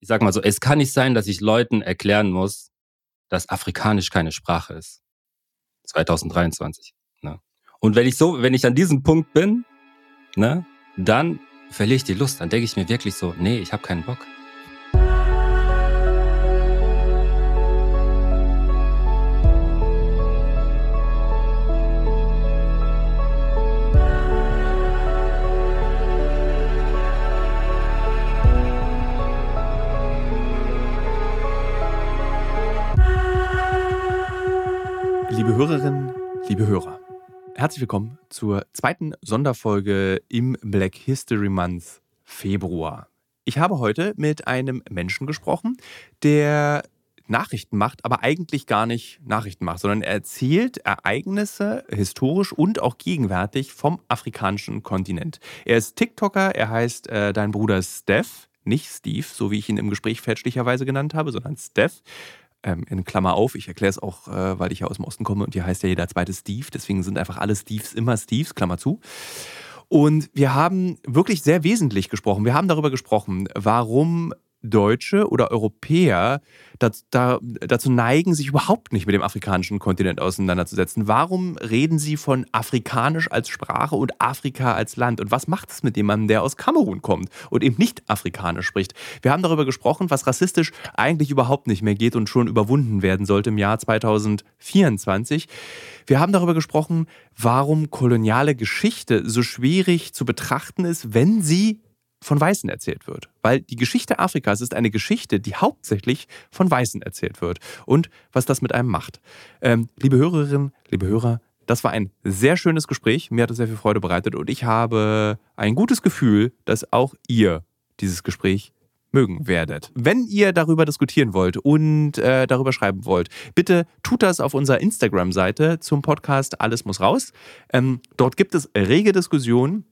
ich sag mal so, es kann nicht sein, dass ich Leuten erklären muss, dass Afrikanisch keine Sprache ist. 2023. Ne? Und wenn ich so, wenn ich an diesem Punkt bin, ne, dann verliere ich die Lust. Dann denke ich mir wirklich so, nee, ich habe keinen Bock. Liebe Hörerinnen, liebe Hörer, herzlich willkommen zur zweiten Sonderfolge im Black History Month Februar. Ich habe heute mit einem Menschen gesprochen, der Nachrichten macht, aber eigentlich gar nicht Nachrichten macht, sondern er erzählt Ereignisse historisch und auch gegenwärtig vom afrikanischen Kontinent. Er ist TikToker, er heißt äh, dein Bruder Steph, nicht Steve, so wie ich ihn im Gespräch fälschlicherweise genannt habe, sondern Steph ähm, in Klammer auf, ich erkläre es auch, äh, weil ich ja aus dem Osten komme und hier heißt ja jeder zweite Steve, deswegen sind einfach alle Steves immer Steves, Klammer zu. Und wir haben wirklich sehr wesentlich gesprochen. Wir haben darüber gesprochen, warum Deutsche oder Europäer dazu neigen, sich überhaupt nicht mit dem afrikanischen Kontinent auseinanderzusetzen. Warum reden sie von Afrikanisch als Sprache und Afrika als Land? Und was macht es mit jemandem, der aus Kamerun kommt und eben nicht Afrikanisch spricht? Wir haben darüber gesprochen, was rassistisch eigentlich überhaupt nicht mehr geht und schon überwunden werden sollte im Jahr 2024. Wir haben darüber gesprochen, warum koloniale Geschichte so schwierig zu betrachten ist, wenn sie von Weißen erzählt wird. Weil die Geschichte Afrikas ist eine Geschichte, die hauptsächlich von Weißen erzählt wird. Und was das mit einem macht. Ähm, liebe Hörerinnen, liebe Hörer, das war ein sehr schönes Gespräch. Mir hat es sehr viel Freude bereitet und ich habe ein gutes Gefühl, dass auch ihr dieses Gespräch mögen werdet. Wenn ihr darüber diskutieren wollt und äh, darüber schreiben wollt, bitte tut das auf unserer Instagram-Seite zum Podcast Alles muss raus. Ähm, dort gibt es rege Diskussionen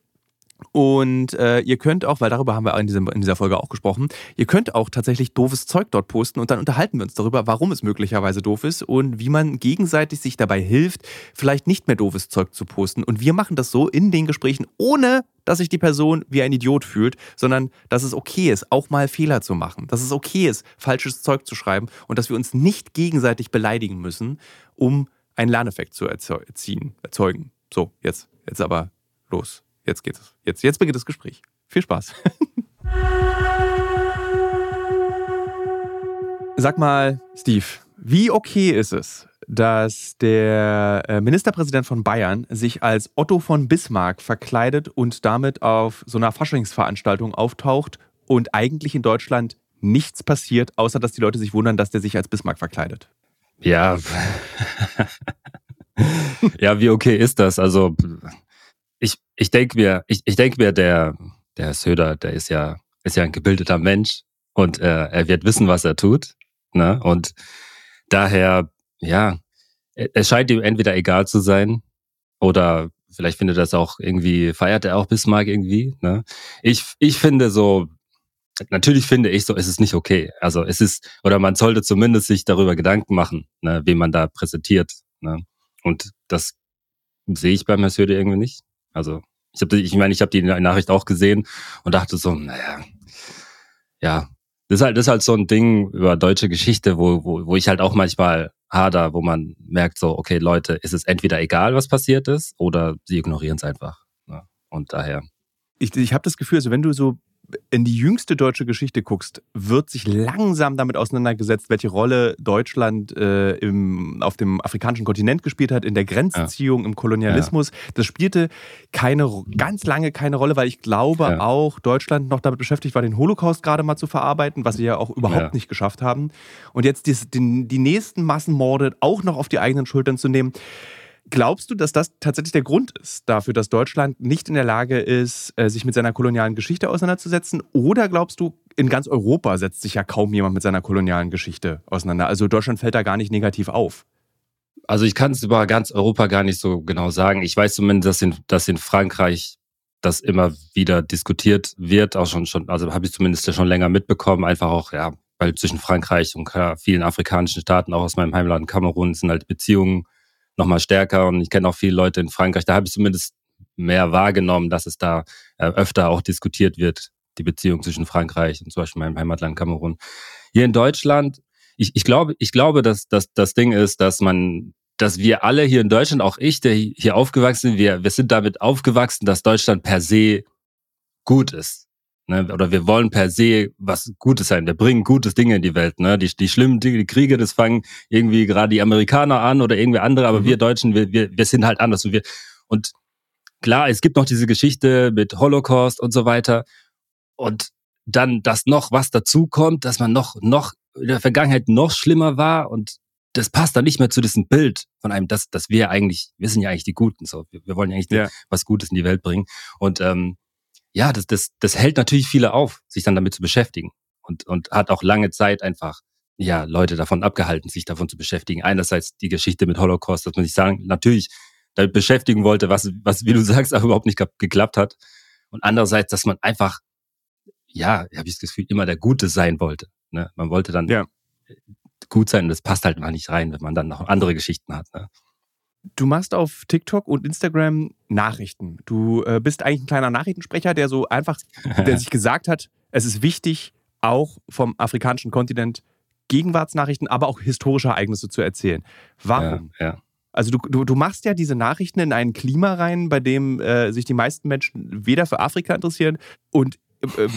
und äh, ihr könnt auch, weil darüber haben wir in, diesem, in dieser Folge auch gesprochen, ihr könnt auch tatsächlich doofes Zeug dort posten und dann unterhalten wir uns darüber, warum es möglicherweise doof ist und wie man gegenseitig sich dabei hilft, vielleicht nicht mehr doofes Zeug zu posten. Und wir machen das so in den Gesprächen, ohne dass sich die Person wie ein Idiot fühlt, sondern dass es okay ist, auch mal Fehler zu machen, dass es okay ist, falsches Zeug zu schreiben und dass wir uns nicht gegenseitig beleidigen müssen, um einen Lerneffekt zu erzeugen. So, jetzt, jetzt aber los. Jetzt geht es. Jetzt, jetzt beginnt das Gespräch. Viel Spaß. Sag mal, Steve, wie okay ist es, dass der äh, Ministerpräsident von Bayern sich als Otto von Bismarck verkleidet und damit auf so einer Faschingsveranstaltung auftaucht und eigentlich in Deutschland nichts passiert, außer dass die Leute sich wundern, dass der sich als Bismarck verkleidet? Ja. ja, wie okay ist das? Also ich, denke mir, ich, ich denke mir, der, der Söder, der ist ja, ist ja ein gebildeter Mensch und äh, er wird wissen, was er tut. Ne? Und daher, ja, es scheint ihm entweder egal zu sein oder vielleicht findet er das auch irgendwie, feiert er auch Bismarck irgendwie. Ne? Ich, ich finde so, natürlich finde ich so, es ist nicht okay. Also es ist, oder man sollte zumindest sich darüber Gedanken machen, ne, wen man da präsentiert. Ne? Und das sehe ich beim Herrn Söder irgendwie nicht. Also ich habe, ich meine, ich habe die Nachricht auch gesehen und dachte so, naja, ja, das ist halt, das ist halt so ein Ding über deutsche Geschichte, wo, wo, wo ich halt auch manchmal hader, wo man merkt so, okay, Leute, ist es entweder egal, was passiert ist, oder sie ignorieren es einfach. Ne? Und daher. Ich, ich habe das Gefühl, also wenn du so in die jüngste deutsche Geschichte guckst, wird sich langsam damit auseinandergesetzt, welche Rolle Deutschland äh, im, auf dem afrikanischen Kontinent gespielt hat, in der Grenzziehung, ja. im Kolonialismus. Ja. Das spielte keine, ganz lange keine Rolle, weil ich glaube ja. auch Deutschland noch damit beschäftigt war, den Holocaust gerade mal zu verarbeiten, was sie ja auch überhaupt nicht geschafft haben. Und jetzt die, die, die nächsten Massenmorde auch noch auf die eigenen Schultern zu nehmen. Glaubst du, dass das tatsächlich der Grund ist dafür, dass Deutschland nicht in der Lage ist, äh, sich mit seiner kolonialen Geschichte auseinanderzusetzen? Oder glaubst du, in ganz Europa setzt sich ja kaum jemand mit seiner kolonialen Geschichte auseinander? Also Deutschland fällt da gar nicht negativ auf. Also ich kann es über ganz Europa gar nicht so genau sagen. Ich weiß zumindest, dass in, dass in Frankreich das immer wieder diskutiert wird, auch schon, schon also habe ich zumindest schon länger mitbekommen, einfach auch, ja, weil zwischen Frankreich und vielen afrikanischen Staaten, auch aus meinem Heimland Kamerun, sind halt Beziehungen nochmal stärker und ich kenne auch viele Leute in Frankreich. Da habe ich zumindest mehr wahrgenommen, dass es da äh, öfter auch diskutiert wird, die Beziehung zwischen Frankreich und zum Beispiel meinem Heimatland Kamerun. Hier in Deutschland, ich, ich glaube, ich glaube, dass, dass das Ding ist, dass man, dass wir alle hier in Deutschland, auch ich, der hier aufgewachsen sind, wir, wir sind damit aufgewachsen, dass Deutschland per se gut ist. Ne? Oder wir wollen per se was Gutes sein. Wir bringen gutes Dinge in die Welt. Ne? Die, die schlimmen Dinge, die Kriege, das fangen irgendwie gerade die Amerikaner an oder irgendwie andere, aber mhm. wir Deutschen, wir, wir, wir sind halt anders. Und, wir, und klar, es gibt noch diese Geschichte mit Holocaust und so weiter. Und dann, dass noch was dazukommt, dass man noch, noch in der Vergangenheit noch schlimmer war und das passt dann nicht mehr zu diesem Bild von einem, dass, dass wir eigentlich, wir sind ja eigentlich die Guten, so. Wir, wir wollen ja eigentlich ja. was Gutes in die Welt bringen. Und ähm, ja, das, das, das hält natürlich viele auf, sich dann damit zu beschäftigen. Und, und hat auch lange Zeit einfach, ja, Leute davon abgehalten, sich davon zu beschäftigen. Einerseits die Geschichte mit Holocaust, dass man sich sagen, natürlich damit beschäftigen wollte, was, was, wie du sagst, auch überhaupt nicht geklappt hat. Und andererseits, dass man einfach, ja, habe ich das Gefühl, immer der Gute sein wollte. Ne? Man wollte dann ja. gut sein und das passt halt mal nicht rein, wenn man dann noch andere Geschichten hat. Ne? Du machst auf TikTok und Instagram Nachrichten. Du äh, bist eigentlich ein kleiner Nachrichtensprecher, der so einfach, der sich gesagt hat, es ist wichtig, auch vom afrikanischen Kontinent Gegenwartsnachrichten, aber auch historische Ereignisse zu erzählen. Warum? Ja, ja. Also du, du, du machst ja diese Nachrichten in ein Klima rein, bei dem äh, sich die meisten Menschen weder für Afrika interessieren und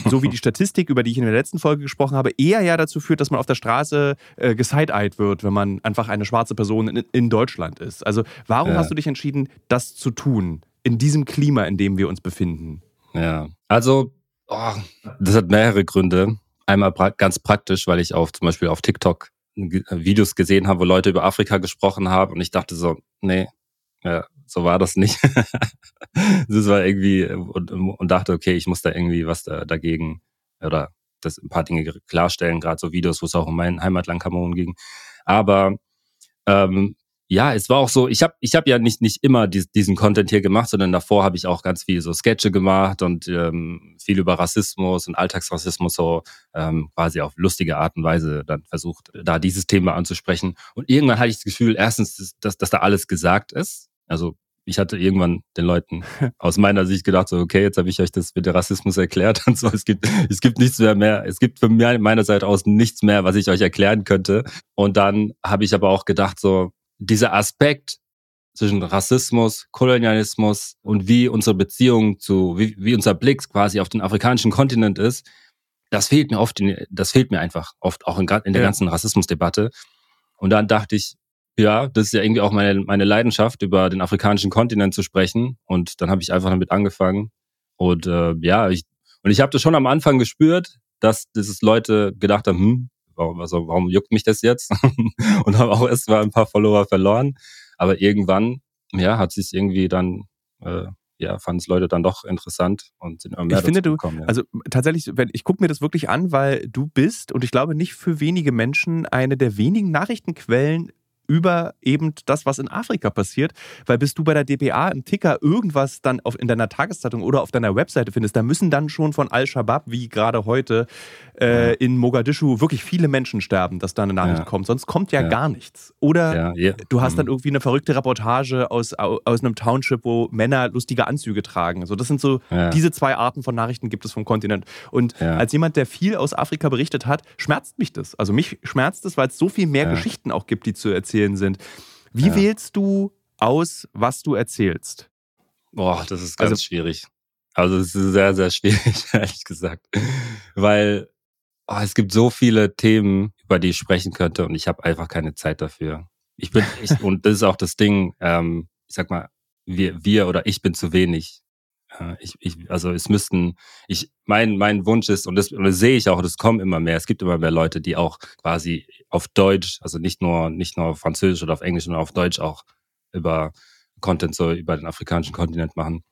so wie die Statistik, über die ich in der letzten Folge gesprochen habe, eher ja dazu führt, dass man auf der Straße äh, geside-eyed wird, wenn man einfach eine schwarze Person in, in Deutschland ist. Also warum ja. hast du dich entschieden, das zu tun, in diesem Klima, in dem wir uns befinden? Ja, also oh, das hat mehrere Gründe. Einmal pra ganz praktisch, weil ich auf zum Beispiel auf TikTok Videos gesehen habe, wo Leute über Afrika gesprochen haben und ich dachte so, nee, ja, so war das nicht. das war irgendwie und, und dachte, okay, ich muss da irgendwie was da, dagegen oder das ein paar Dinge klarstellen, gerade so Videos, wo es auch um mein Heimatland Kamerun ging. Aber ähm, ja, es war auch so, ich habe ich hab ja nicht, nicht immer diesen Content hier gemacht, sondern davor habe ich auch ganz viel so Sketche gemacht und ähm, viel über Rassismus und Alltagsrassismus so ähm, quasi auf lustige Art und Weise dann versucht, da dieses Thema anzusprechen. Und irgendwann hatte ich das Gefühl, erstens, dass, dass da alles gesagt ist. Also ich hatte irgendwann den Leuten aus meiner Sicht gedacht, so, okay, jetzt habe ich euch das mit dem Rassismus erklärt und so. Es gibt, es gibt nichts mehr mehr. Es gibt von meiner Seite aus nichts mehr, was ich euch erklären könnte. Und dann habe ich aber auch gedacht, so, dieser Aspekt zwischen Rassismus, Kolonialismus und wie unsere Beziehung zu, wie, wie unser Blick quasi auf den afrikanischen Kontinent ist, das fehlt mir oft, in, das fehlt mir einfach oft auch in, in der ja. ganzen Rassismusdebatte. Und dann dachte ich, ja, das ist ja irgendwie auch meine, meine Leidenschaft, über den afrikanischen Kontinent zu sprechen. Und dann habe ich einfach damit angefangen. Und äh, ja, ich, und ich habe das schon am Anfang gespürt, dass dieses Leute gedacht haben, hm, warum, also, warum juckt mich das jetzt? und habe auch erst mal ein paar Follower verloren. Aber irgendwann, ja, hat sich irgendwie dann äh, ja, fanden es Leute dann doch interessant und sind immer mehr Ich finde, du, gekommen, ja. also tatsächlich, wenn, ich gucke mir das wirklich an, weil du bist, und ich glaube nicht für wenige Menschen, eine der wenigen Nachrichtenquellen, über eben das, was in Afrika passiert. Weil bis du bei der DPA im Ticker irgendwas dann auf, in deiner Tageszeitung oder auf deiner Webseite findest, da müssen dann schon von Al-Shabaab, wie gerade heute äh, in Mogadischu, wirklich viele Menschen sterben, dass da eine Nachricht ja. kommt. Sonst kommt ja, ja, gar nichts. Oder ja, du hast dann mhm. irgendwie eine verrückte Reportage aus, aus einem Township, wo Männer lustige Anzüge tragen. So, das sind so, diese zwei Arten von Nachrichten gibt es vom Kontinent. Und als jemand, der viel aus Afrika berichtet hat, schmerzt mich das. Also mich schmerzt es, weil es so viel mehr Geschichten auch gibt, die zu erzählen erzählen sind. Wie ja. wählst du aus, was du erzählst? Boah, das ist ganz also, schwierig. Also es ist sehr, sehr schwierig, ehrlich gesagt. Weil oh, es gibt so viele Themen, über die ich sprechen könnte und ich habe einfach keine Zeit dafür. Ich bin, ich, und das ist auch das Ding, ähm, ich sag mal, wir, wir oder ich bin zu wenig. Ich, ich, also es müssten, ich, mein, mein Wunsch ist, und das, und das sehe ich auch, das kommen immer mehr, es gibt immer mehr Leute, die auch quasi auf Deutsch, also nicht nur, nicht nur auf Französisch oder auf Englisch, sondern auf Deutsch auch über Content so über den afrikanischen Kontinent machen.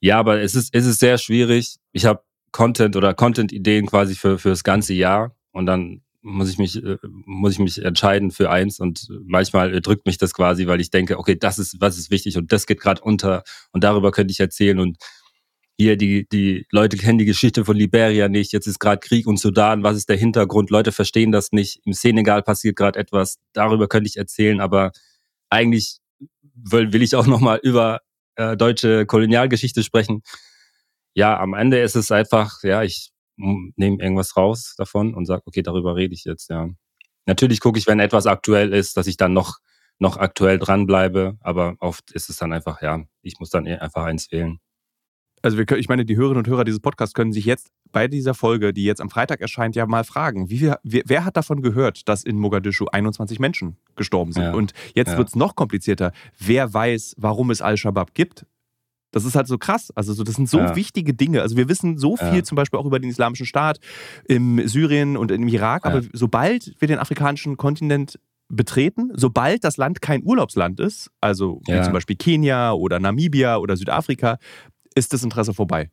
Ja, aber es ist, es ist sehr schwierig. Ich habe Content oder Content-Ideen quasi für, für das ganze Jahr und dann muss ich mich, äh, muss ich mich entscheiden für eins und manchmal drückt mich das quasi, weil ich denke, okay, das ist, was ist wichtig und das geht gerade unter und darüber könnte ich erzählen und hier die, die Leute kennen die Geschichte von Liberia nicht, jetzt ist gerade Krieg und Sudan, was ist der Hintergrund? Leute verstehen das nicht. Im Senegal passiert gerade etwas, darüber könnte ich erzählen, aber eigentlich will, will ich auch nochmal über äh, deutsche Kolonialgeschichte sprechen. Ja, am Ende ist es einfach, ja, ich nehme irgendwas raus davon und sage, okay, darüber rede ich jetzt, ja. Natürlich gucke ich, wenn etwas aktuell ist, dass ich dann noch, noch aktuell dranbleibe, aber oft ist es dann einfach, ja, ich muss dann einfach eins wählen. Also wir, ich meine, die Hörerinnen und Hörer dieses Podcasts können sich jetzt bei dieser Folge, die jetzt am Freitag erscheint, ja mal fragen, wie wer, wer hat davon gehört, dass in Mogadischu 21 Menschen gestorben sind? Ja. Und jetzt ja. wird es noch komplizierter. Wer weiß, warum es Al-Shabaab gibt? Das ist halt so krass. Also so, das sind so ja. wichtige Dinge. Also wir wissen so viel zum Beispiel auch über den Islamischen Staat im Syrien und im Irak, aber sobald wir den afrikanischen Kontinent betreten, sobald das Land kein Urlaubsland ist, also wie zum Beispiel Kenia oder Namibia oder Südafrika, ist das Interesse vorbei.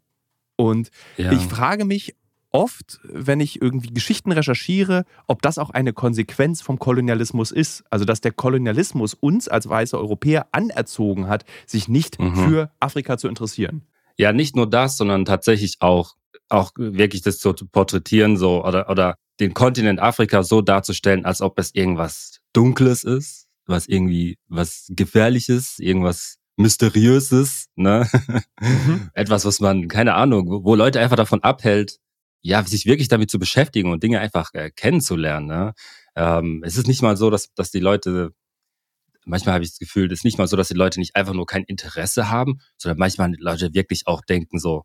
Und ja. ich frage mich oft, wenn ich irgendwie Geschichten recherchiere, ob das auch eine Konsequenz vom Kolonialismus ist. Also, dass der Kolonialismus uns als weiße Europäer anerzogen hat, sich nicht mhm. für Afrika zu interessieren. Ja, nicht nur das, sondern tatsächlich auch, auch wirklich das zu porträtieren, so, oder, oder den Kontinent Afrika so darzustellen, als ob es irgendwas Dunkles ist, was irgendwie was Gefährliches, irgendwas Mysteriöses, ne? Mhm. Etwas, was man, keine Ahnung, wo Leute einfach davon abhält, ja, sich wirklich damit zu beschäftigen und Dinge einfach äh, kennenzulernen. Ne? Ähm, es ist nicht mal so, dass, dass die Leute, manchmal habe ich das Gefühl, es ist nicht mal so, dass die Leute nicht einfach nur kein Interesse haben, sondern manchmal die Leute wirklich auch denken so,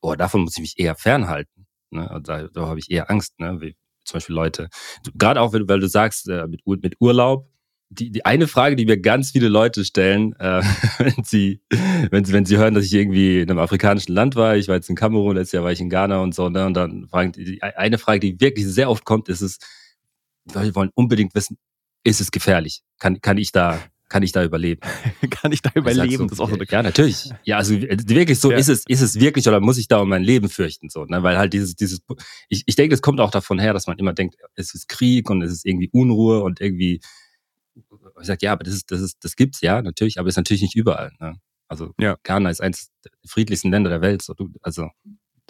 oh, davon muss ich mich eher fernhalten. Ne? Da, da habe ich eher Angst, ne? Wie zum Beispiel Leute. Gerade auch, weil du sagst, äh, mit, mit Urlaub, die, die eine Frage, die mir ganz viele Leute stellen, äh, wenn sie, wenn sie, wenn sie hören, dass ich irgendwie in einem afrikanischen Land war, ich war jetzt in Kamerun, letztes Jahr war ich in Ghana und so, ne, und dann fragen die, eine Frage, die wirklich sehr oft kommt, ist es, die Leute wollen unbedingt wissen, ist es gefährlich? Kann, kann ich da, kann ich da überleben? kann ich da überleben? So, das ist auch so eine Ja, natürlich. Ja, also wirklich so, ja. ist es, ist es wirklich oder muss ich da um mein Leben fürchten? So, ne? Weil halt dieses, dieses, ich, ich denke, es kommt auch davon her, dass man immer denkt, es ist Krieg und es ist irgendwie Unruhe und irgendwie ich sage, ja, aber das ist, das ist, das gibt's ja natürlich, aber ist natürlich nicht überall. Ne? Also ja. Ghana ist eins der friedlichsten Länder der Welt. So, du, also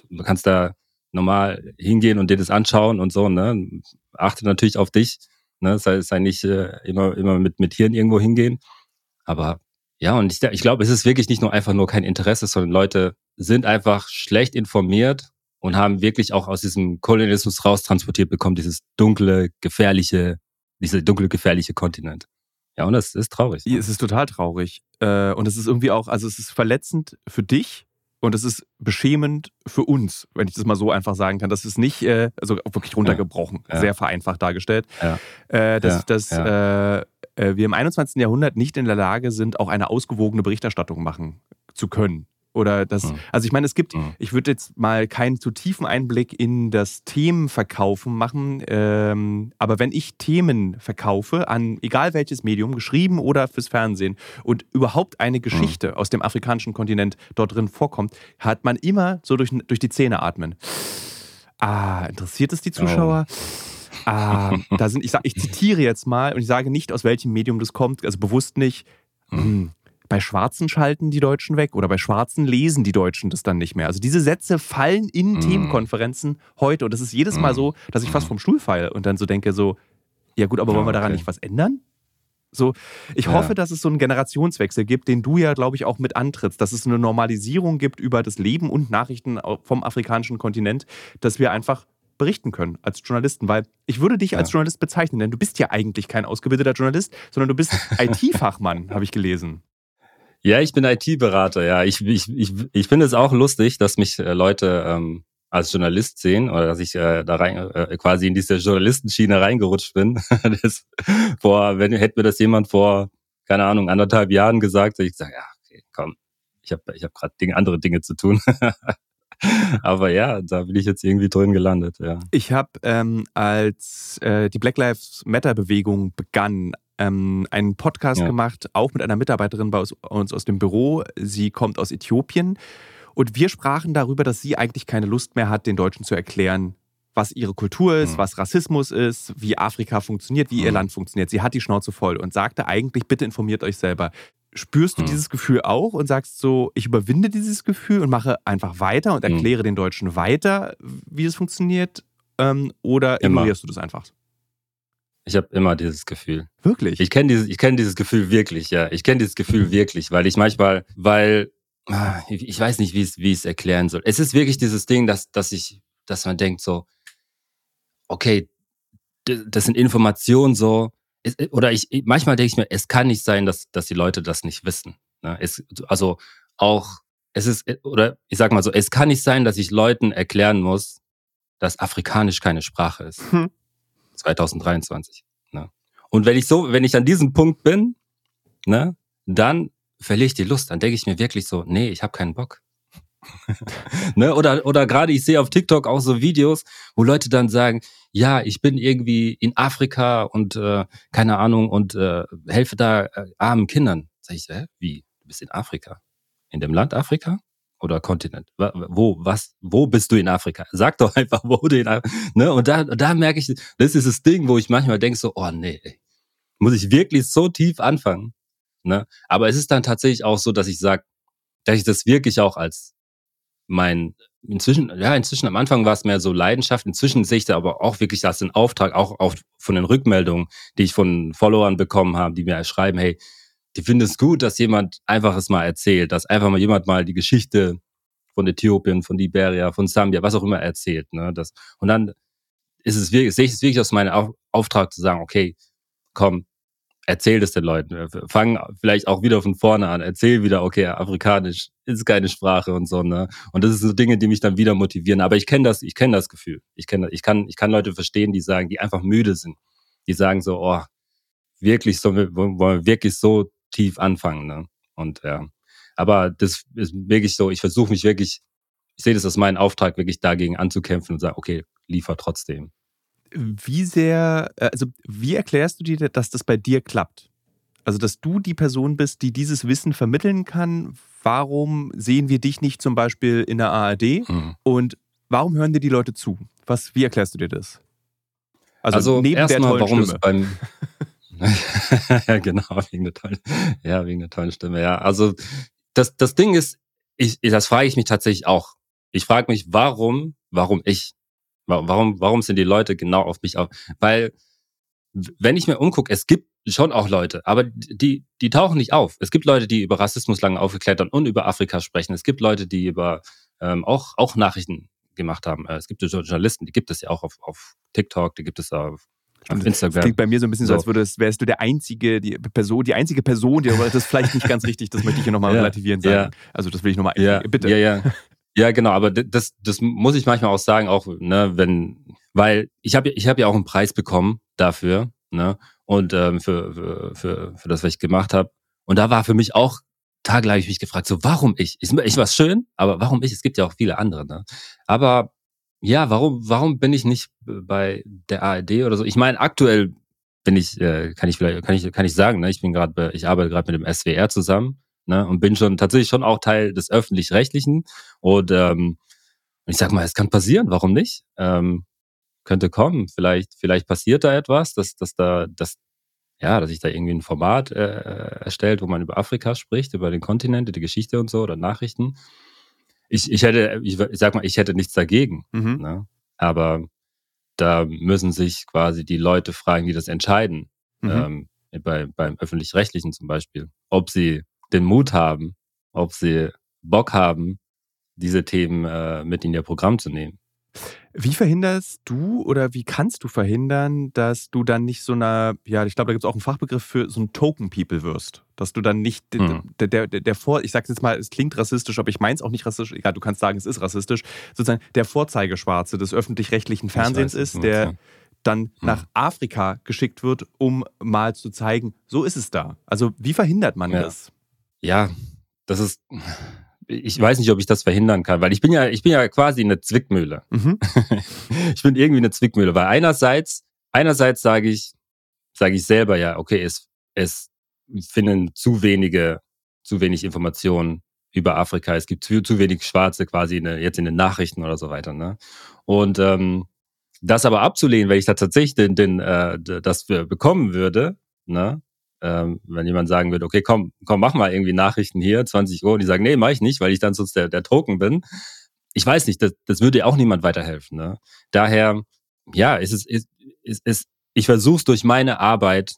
du kannst da normal hingehen und dir das anschauen und so. Ne? Achte natürlich auf dich. Ne? Sei, sei nicht äh, immer, immer mit, mit Hirn irgendwo hingehen. Aber ja, und ich, ich glaube, es ist wirklich nicht nur einfach nur kein Interesse, sondern Leute sind einfach schlecht informiert und haben wirklich auch aus diesem Kolonialismus raustransportiert bekommen, dieses dunkle, gefährliche, dieser dunkle, gefährliche Kontinent. Ja, und das ist traurig. Ne? Es ist total traurig. Äh, und es ist irgendwie auch, also es ist verletzend für dich und es ist beschämend für uns, wenn ich das mal so einfach sagen kann. Das ist nicht, äh, also wirklich runtergebrochen, ja, ja. sehr vereinfacht dargestellt, ja, äh, dass, dass äh, wir im 21. Jahrhundert nicht in der Lage sind, auch eine ausgewogene Berichterstattung machen zu können. Oder das, mhm. also ich meine, es gibt, mhm. ich würde jetzt mal keinen zu tiefen Einblick in das Themenverkaufen machen, ähm, aber wenn ich Themen verkaufe an egal welches Medium, geschrieben oder fürs Fernsehen und überhaupt eine Geschichte mhm. aus dem afrikanischen Kontinent dort drin vorkommt, hat man immer so durch, durch die Zähne atmen. Ah, interessiert es die Zuschauer? Oh. Ah, da sind, ich, sag, ich zitiere jetzt mal und ich sage nicht, aus welchem Medium das kommt, also bewusst nicht. Mhm. Hm, bei Schwarzen schalten die Deutschen weg oder bei Schwarzen lesen die Deutschen das dann nicht mehr. Also diese Sätze fallen in mm. Themenkonferenzen heute und das ist jedes Mal mm. so, dass ich fast vom Stuhl falle und dann so denke so, ja gut, aber wollen wir daran nicht was ändern? So, ich ja. hoffe, dass es so einen Generationswechsel gibt, den du ja, glaube ich, auch mit antrittst, dass es eine Normalisierung gibt über das Leben und Nachrichten vom afrikanischen Kontinent, dass wir einfach berichten können als Journalisten, weil ich würde dich ja. als Journalist bezeichnen, denn du bist ja eigentlich kein ausgebildeter Journalist, sondern du bist IT-Fachmann, habe ich gelesen. Ja, ich bin IT-Berater, ja. Ich, ich, ich, ich finde es auch lustig, dass mich äh, Leute ähm, als Journalist sehen oder dass ich äh, da rein äh, quasi in diese Journalistenschiene reingerutscht bin. das, vor, wenn hätte mir das jemand vor, keine Ahnung, anderthalb Jahren gesagt, ich sage, ja, okay, komm, ich habe ich hab gerade Dinge, andere Dinge zu tun. Aber ja, da bin ich jetzt irgendwie drin gelandet, ja. Ich habe, ähm, als äh, die Black Lives Matter-Bewegung begann, ähm, einen Podcast ja. gemacht, auch mit einer Mitarbeiterin bei uns aus dem Büro. Sie kommt aus Äthiopien. Und wir sprachen darüber, dass sie eigentlich keine Lust mehr hat, den Deutschen zu erklären, was ihre Kultur ist, mhm. was Rassismus ist, wie Afrika funktioniert, wie mhm. ihr Land funktioniert. Sie hat die Schnauze voll und sagte eigentlich, bitte informiert euch selber. Spürst du mhm. dieses Gefühl auch und sagst so, ich überwinde dieses Gefühl und mache einfach weiter und mhm. erkläre den Deutschen weiter, wie es funktioniert? Ähm, oder ignorierst du das einfach? Ich habe immer dieses Gefühl. Wirklich? Ich kenne dieses, ich kenne dieses Gefühl wirklich, ja. Ich kenne dieses Gefühl wirklich, weil ich manchmal, weil ah, ich weiß nicht, wie es, wie es erklären soll. Es ist wirklich dieses Ding, dass, dass ich dass man denkt so, okay, das sind Informationen so, oder ich, manchmal denke ich mir, es kann nicht sein, dass, dass die Leute das nicht wissen. Ne? Es, also auch, es ist, oder ich sag mal so, es kann nicht sein, dass ich Leuten erklären muss, dass Afrikanisch keine Sprache ist. Hm. 2023. Ne? Und wenn ich so, wenn ich an diesem Punkt bin, ne, dann verliere ich die Lust. Dann denke ich mir wirklich so, nee, ich habe keinen Bock. ne? Oder, oder gerade ich sehe auf TikTok auch so Videos, wo Leute dann sagen, ja, ich bin irgendwie in Afrika und äh, keine Ahnung und äh, helfe da äh, armen Kindern. Sag ich, hä? Wie? Du bist in Afrika? In dem Land Afrika? Oder Kontinent? Wo, was, wo bist du in Afrika? Sag doch einfach, wo du in Afrika, ne? Und da, da merke ich, das ist das Ding, wo ich manchmal denke so, oh nee, ey, muss ich wirklich so tief anfangen? Ne? Aber es ist dann tatsächlich auch so, dass ich sage, dass ich das wirklich auch als mein inzwischen, ja, inzwischen am Anfang war es mehr so Leidenschaft. Inzwischen sehe ich da aber auch wirklich das in Auftrag, auch, auch von den Rückmeldungen, die ich von Followern bekommen habe, die mir schreiben, hey, die finden es gut, dass jemand einfach es mal erzählt, dass einfach mal jemand mal die Geschichte von Äthiopien, von Liberia, von Sambia, was auch immer erzählt. Ne? Das, und dann ist es wirklich, sehe ich es wirklich aus meinem Auftrag zu sagen, okay, komm, erzähl das den Leuten. Fang vielleicht auch wieder von vorne an. Erzähl wieder, okay, Afrikanisch ist keine Sprache und so, ne? Und das sind so Dinge, die mich dann wieder motivieren. Aber ich kenne das, ich kenne das Gefühl. Ich kenne, ich kann, ich kann Leute verstehen, die sagen, die einfach müde sind. Die sagen so, oh, wirklich so, wollen wir wirklich so tief anfangen, ne? Und ja. Aber das ist wirklich so, ich versuche mich wirklich, ich sehe das als meinen Auftrag, wirklich dagegen anzukämpfen und sage, okay, liefer trotzdem. Wie sehr, äh, also wie erklärst du dir, dass das bei dir klappt? Also, dass du die Person bist, die dieses Wissen vermitteln kann. Warum sehen wir dich nicht zum Beispiel in der ARD? Mhm. Und warum hören dir die Leute zu? Was, wie erklärst du dir das? Also, also neben der tollen warum Stimme. beim ja, genau, wegen der tollen, ja, wegen der tollen Stimme. Ja, also das, das Ding ist, ich, das frage ich mich tatsächlich auch. Ich frage mich, warum, warum ich? Warum, warum sind die Leute genau auf mich auf? Weil, wenn ich mir umgucke, es gibt schon auch Leute, aber die, die tauchen nicht auf. Es gibt Leute, die über Rassismus lange aufgeklettert und über Afrika sprechen. Es gibt Leute, die über ähm, auch, auch Nachrichten gemacht haben. Äh, es gibt Journalisten, die gibt es ja auch auf, auf TikTok, die gibt es auf auf Instagram. Das klingt bei mir so ein bisschen so, so als würdest, wärst du der einzige, die Person, die einzige Person, die, aber das ist vielleicht nicht ganz richtig, das möchte ich hier nochmal ja, relativieren sagen. Ja. Also das will ich nochmal ja, bitte. Ja, ja. Ja, genau, aber das, das muss ich manchmal auch sagen, auch, ne, wenn, weil ich habe ich hab ja auch einen Preis bekommen dafür, ne? Und ähm, für, für, für, für das, was ich gemacht habe. Und da war für mich auch tagelang ich mich gefragt, so warum ich? Ist, ich was schön, aber warum ich? Es gibt ja auch viele andere. Ne? Aber ja, warum, warum bin ich nicht bei der ARD oder so? Ich meine, aktuell bin ich, äh, kann ich vielleicht, kann ich, kann ich sagen, ne? Ich bin gerade, ich arbeite gerade mit dem SWR zusammen ne? und bin schon tatsächlich schon auch Teil des öffentlich-rechtlichen. Und ähm, ich sag mal, es kann passieren, warum nicht? Ähm, könnte kommen. Vielleicht, vielleicht passiert da etwas, dass, dass da, dass, ja, dass sich da irgendwie ein Format äh, erstellt, wo man über Afrika spricht, über den Kontinent, die Geschichte und so oder Nachrichten. Ich, ich hätte, ich, ich sag mal, ich hätte nichts dagegen. Mhm. Ne? Aber da müssen sich quasi die Leute fragen, die das entscheiden. Mhm. Ähm, bei, beim öffentlich-rechtlichen zum Beispiel, ob sie den Mut haben, ob sie Bock haben, diese Themen äh, mit in ihr Programm zu nehmen. Wie verhinderst du oder wie kannst du verhindern, dass du dann nicht so einer, ja, ich glaube, da gibt es auch einen Fachbegriff für so ein Token-People wirst? Dass du dann nicht mhm. der, der, der, der Vor, ich sag's jetzt mal, es klingt rassistisch, aber ich meine es auch nicht rassistisch, egal, du kannst sagen, es ist rassistisch, sozusagen der Vorzeigeschwarze des öffentlich-rechtlichen Fernsehens ist, der dann mhm. nach Afrika geschickt wird, um mal zu zeigen, so ist es da. Also wie verhindert man ja. das? Ja, das ist, ich weiß nicht, ob ich das verhindern kann, weil ich bin ja, ich bin ja quasi eine Zwickmühle. Mhm. ich bin irgendwie eine Zwickmühle, weil einerseits, einerseits sage ich, sage ich selber ja, okay, es, es finden zu wenige, zu wenig Informationen über Afrika. Es gibt zu, zu wenig Schwarze quasi in, jetzt in den Nachrichten oder so weiter. Ne? Und ähm, das aber abzulehnen, weil ich da tatsächlich den, den, äh, das bekommen würde, ne? Ähm, wenn jemand sagen würde, okay, komm, komm, mach mal irgendwie Nachrichten hier, 20 Uhr, und die sagen, nee, mach ich nicht, weil ich dann sonst der, der Token bin. Ich weiß nicht, das, das würde auch niemand weiterhelfen. Ne? Daher, ja, es ist, ist, ist, ist ich versuche es durch meine Arbeit,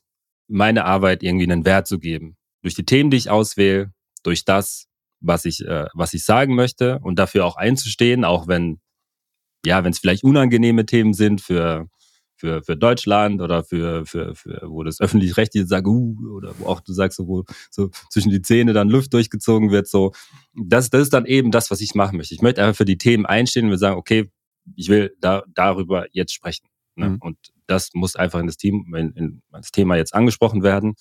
meine Arbeit irgendwie einen Wert zu geben. Durch die Themen, die ich auswähle, durch das, was ich, äh, was ich sagen möchte und dafür auch einzustehen, auch wenn ja, wenn es vielleicht unangenehme Themen sind für, für, für Deutschland oder für, für, für wo das öffentlich-rechtliche sagt, uh, oder wo auch du sagst, so, wo so zwischen die Zähne dann Luft durchgezogen wird, so. Das, das ist dann eben das, was ich machen möchte. Ich möchte einfach für die Themen einstehen und sagen, okay, ich will da, darüber jetzt sprechen. Ne? Mhm. Und das muss einfach in das Team, in, in das Thema jetzt angesprochen werden.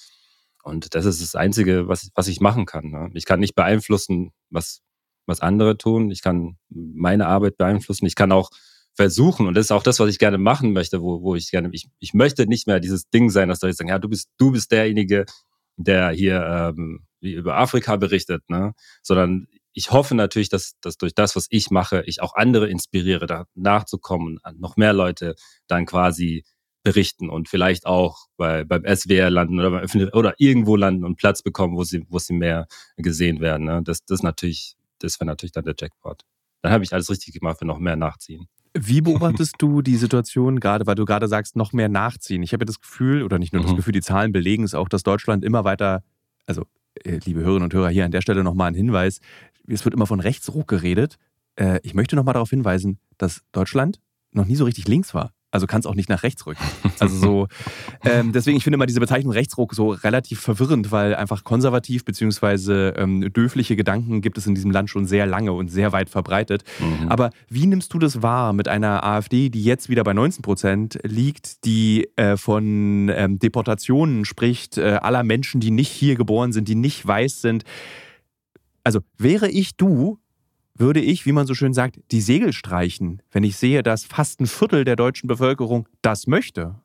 Und das ist das Einzige, was, was ich machen kann. Ne? Ich kann nicht beeinflussen, was, was andere tun. Ich kann meine Arbeit beeinflussen. Ich kann auch versuchen, und das ist auch das, was ich gerne machen möchte, wo, wo ich gerne, ich, ich möchte nicht mehr dieses Ding sein, dass Leute sagen, ja, du bist, du bist derjenige, der hier ähm, wie über Afrika berichtet, ne? Sondern ich hoffe natürlich, dass, dass durch das, was ich mache, ich auch andere inspiriere, da nachzukommen, noch mehr Leute dann quasi berichten und vielleicht auch bei, beim SWR landen oder, beim oder irgendwo landen und Platz bekommen, wo sie, wo sie mehr gesehen werden. Ne? Das, das natürlich, das wäre natürlich dann der Jackpot. Dann habe ich alles richtig gemacht für noch mehr nachziehen. Wie beobachtest du die Situation gerade, weil du gerade sagst, noch mehr nachziehen? Ich habe ja das Gefühl, oder nicht nur das mhm. Gefühl, die Zahlen belegen es auch, dass Deutschland immer weiter, also äh, liebe Hörerinnen und Hörer, hier an der Stelle nochmal ein Hinweis, es wird immer von Rechtsruck geredet. Äh, ich möchte nochmal darauf hinweisen, dass Deutschland noch nie so richtig links war. Also kann es auch nicht nach rechts rücken. Also so, ähm, deswegen, ich finde mal diese Bezeichnung Rechtsruck so relativ verwirrend, weil einfach konservativ bzw. Ähm, döfliche Gedanken gibt es in diesem Land schon sehr lange und sehr weit verbreitet. Mhm. Aber wie nimmst du das wahr mit einer AfD, die jetzt wieder bei 19 Prozent liegt, die äh, von ähm, Deportationen spricht, äh, aller Menschen, die nicht hier geboren sind, die nicht weiß sind? Also wäre ich du, würde ich, wie man so schön sagt, die Segel streichen, wenn ich sehe, dass fast ein Viertel der deutschen Bevölkerung das möchte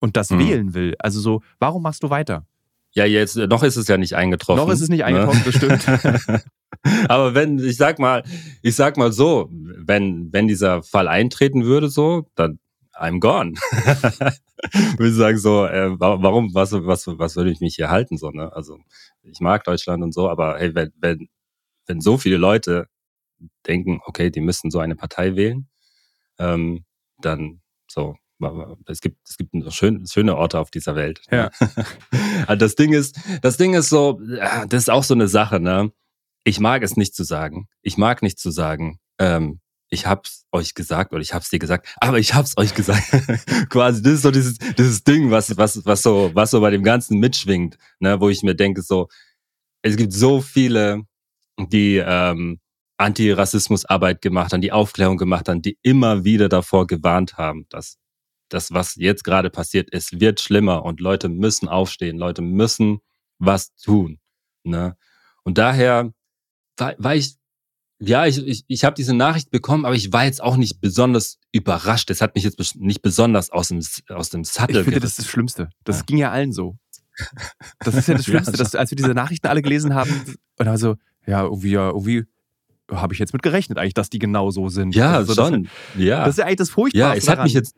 und das mhm. wählen will. Also so, warum machst du weiter? Ja, jetzt, noch ist es ja nicht eingetroffen. Noch ist es nicht ne? eingetroffen, ne? bestimmt. Aber wenn, ich sag mal, ich sag mal so, wenn, wenn dieser Fall eintreten würde, so, dann I'm gone. würde ich sagen, so, äh, warum, was, was, was würde ich mich hier halten, so, ne? Also, ich mag Deutschland und so, aber hey, wenn, wenn, wenn so viele Leute denken, okay, die müssten so eine Partei wählen, ähm, dann so, es gibt, es gibt schön, schöne Orte auf dieser Welt. Ja. Also das Ding ist, das Ding ist so, das ist auch so eine Sache, ne? Ich mag es nicht zu sagen. Ich mag nicht zu sagen, ähm, ich hab's euch gesagt oder ich hab's dir gesagt, aber ich hab's euch gesagt. Quasi, das ist so dieses, dieses Ding, was, was, was so, was so bei dem Ganzen mitschwingt, ne, wo ich mir denke, so, es gibt so viele, die ähm, Antirassismusarbeit gemacht haben, die Aufklärung gemacht haben, die immer wieder davor gewarnt haben, dass das, was jetzt gerade passiert, es wird schlimmer und Leute müssen aufstehen, Leute müssen was tun. Ne? Und daher war, war ich, ja, ich, ich, ich habe diese Nachricht bekommen, aber ich war jetzt auch nicht besonders überrascht. Es hat mich jetzt nicht besonders aus dem, aus dem Sattel Ich finde, das ist das Schlimmste. Das ja. ging ja allen so. Das ist ja das Schlimmste, dass, als wir diese Nachrichten alle gelesen haben, und also, ja, irgendwie, ja, irgendwie habe ich jetzt mit gerechnet, eigentlich, dass die genau so sind. Ja, also, schon. Das, ja. Das ist ja eigentlich das Furchtbare. Ja, es daran. hat mich jetzt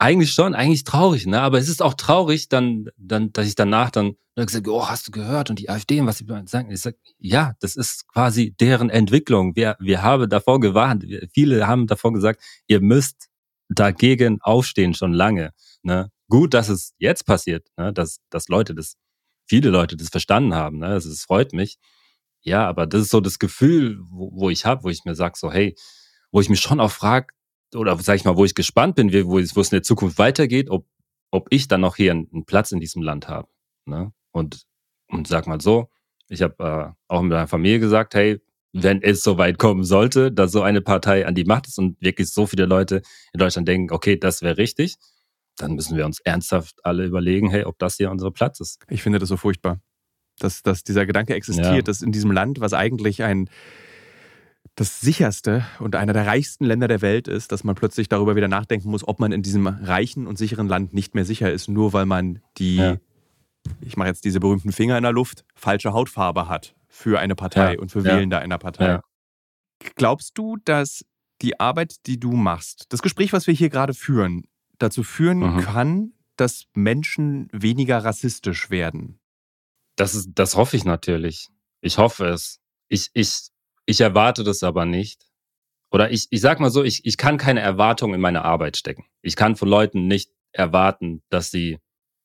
eigentlich schon, eigentlich traurig, ne? Aber es ist auch traurig, dann, dann, dass ich danach dann, dann gesagt, oh, hast du gehört und die AfD, was sie sagen? Ich sag, ja, das ist quasi deren Entwicklung. Wir, wir haben davor gewarnt. Viele haben davor gesagt, ihr müsst dagegen aufstehen schon lange. Ne? Gut, dass es jetzt passiert, ne? dass, dass Leute das, viele Leute das verstanden haben. Ne? Das, das freut mich. Ja, aber das ist so das Gefühl, wo, wo ich habe, wo ich mir sage, so, hey, wo ich mich schon auch frage, oder sag ich mal, wo ich gespannt bin, wo, es in der Zukunft weitergeht, ob, ob ich dann noch hier einen, einen Platz in diesem Land habe. Ne? Und, und sag mal so, ich habe äh, auch mit meiner Familie gesagt, hey, wenn es so weit kommen sollte, dass so eine Partei an die Macht ist und wirklich so viele Leute in Deutschland denken, okay, das wäre richtig, dann müssen wir uns ernsthaft alle überlegen, hey, ob das hier unser Platz ist. Ich finde das so furchtbar dass, dass dieser Gedanke existiert, ja. dass in diesem Land, was eigentlich ein das sicherste und einer der reichsten Länder der Welt ist, dass man plötzlich darüber wieder nachdenken muss, ob man in diesem reichen und sicheren Land nicht mehr sicher ist, nur weil man die, ja. ich mache jetzt diese berühmten Finger in der Luft, falsche Hautfarbe hat für eine Partei ja. und für Wählende einer Partei. Glaubst du, dass die Arbeit, die du machst, das Gespräch, was wir hier gerade führen, dazu führen mhm. kann, dass Menschen weniger rassistisch werden? Das, ist, das hoffe ich natürlich. Ich hoffe es. Ich, ich, ich erwarte das aber nicht. Oder ich, ich sag mal so, ich, ich kann keine Erwartung in meine Arbeit stecken. Ich kann von Leuten nicht erwarten, dass sie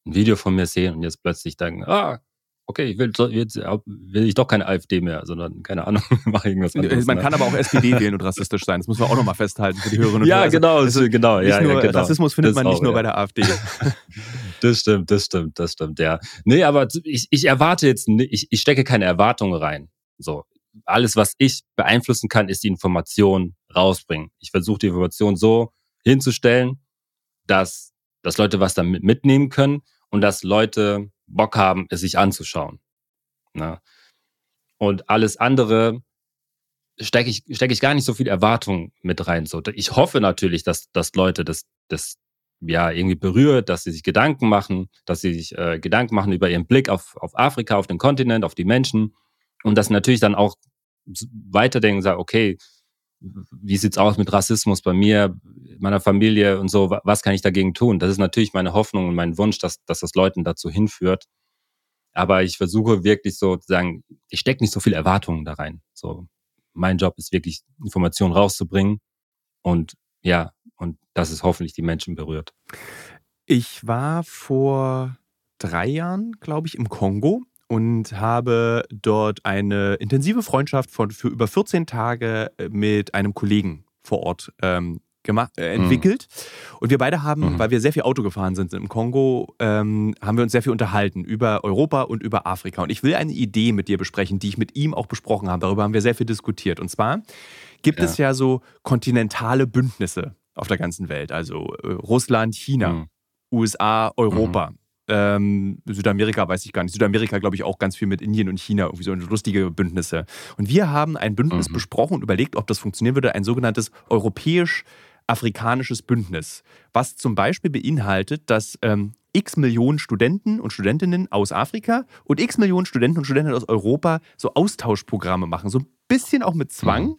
ein Video von mir sehen und jetzt plötzlich denken, ah, okay, ich will, jetzt will ich doch keine AfD mehr, sondern keine Ahnung, mache irgendwas anderes. Man ne? kann aber auch SPD wählen und rassistisch sein. Das muss man auch nochmal festhalten für die Hörerinnen und Hörer. Ja, genau, also, genau, ja, nur, ja, genau. Rassismus findet das man nicht auch, nur ja. bei der AfD. das stimmt, das stimmt, das stimmt, ja. Nee, aber ich, ich erwarte jetzt, ich, ich stecke keine Erwartungen rein. So, alles, was ich beeinflussen kann, ist die Information rausbringen. Ich versuche die Information so hinzustellen, dass, dass Leute was damit mitnehmen können und dass Leute Bock haben, es sich anzuschauen. Ne? Und alles andere stecke ich, steck ich gar nicht so viel Erwartung mit rein. So, ich hoffe natürlich, dass, dass Leute das, das ja irgendwie berührt, dass sie sich Gedanken machen, dass sie sich äh, Gedanken machen über ihren Blick auf, auf Afrika, auf den Kontinent, auf die Menschen und dass natürlich dann auch weiterdenken, sagen, okay, wie sieht's aus mit Rassismus bei mir, meiner Familie und so, was kann ich dagegen tun? Das ist natürlich meine Hoffnung und mein Wunsch, dass, dass das Leuten dazu hinführt. Aber ich versuche wirklich so zu sagen, ich stecke nicht so viel Erwartungen da rein. So, mein Job ist wirklich, Informationen rauszubringen und ja, und dass es hoffentlich die Menschen berührt. Ich war vor drei Jahren, glaube ich, im Kongo und habe dort eine intensive Freundschaft von, für über 14 Tage mit einem Kollegen vor Ort ähm, gemacht, äh, entwickelt. Mhm. Und wir beide haben, mhm. weil wir sehr viel Auto gefahren sind im Kongo, ähm, haben wir uns sehr viel unterhalten über Europa und über Afrika. Und ich will eine Idee mit dir besprechen, die ich mit ihm auch besprochen habe. Darüber haben wir sehr viel diskutiert. Und zwar gibt ja. es ja so kontinentale Bündnisse auf der ganzen Welt. Also äh, Russland, China, mhm. USA, Europa. Ähm, Südamerika weiß ich gar nicht. Südamerika, glaube ich, auch ganz viel mit Indien und China, irgendwie so lustige Bündnisse. Und wir haben ein Bündnis mhm. besprochen und überlegt, ob das funktionieren würde, ein sogenanntes europäisch-afrikanisches Bündnis, was zum Beispiel beinhaltet, dass ähm, x Millionen Studenten und Studentinnen aus Afrika und x Millionen Studenten und Studentinnen aus Europa so Austauschprogramme machen. So ein bisschen auch mit Zwang. Mhm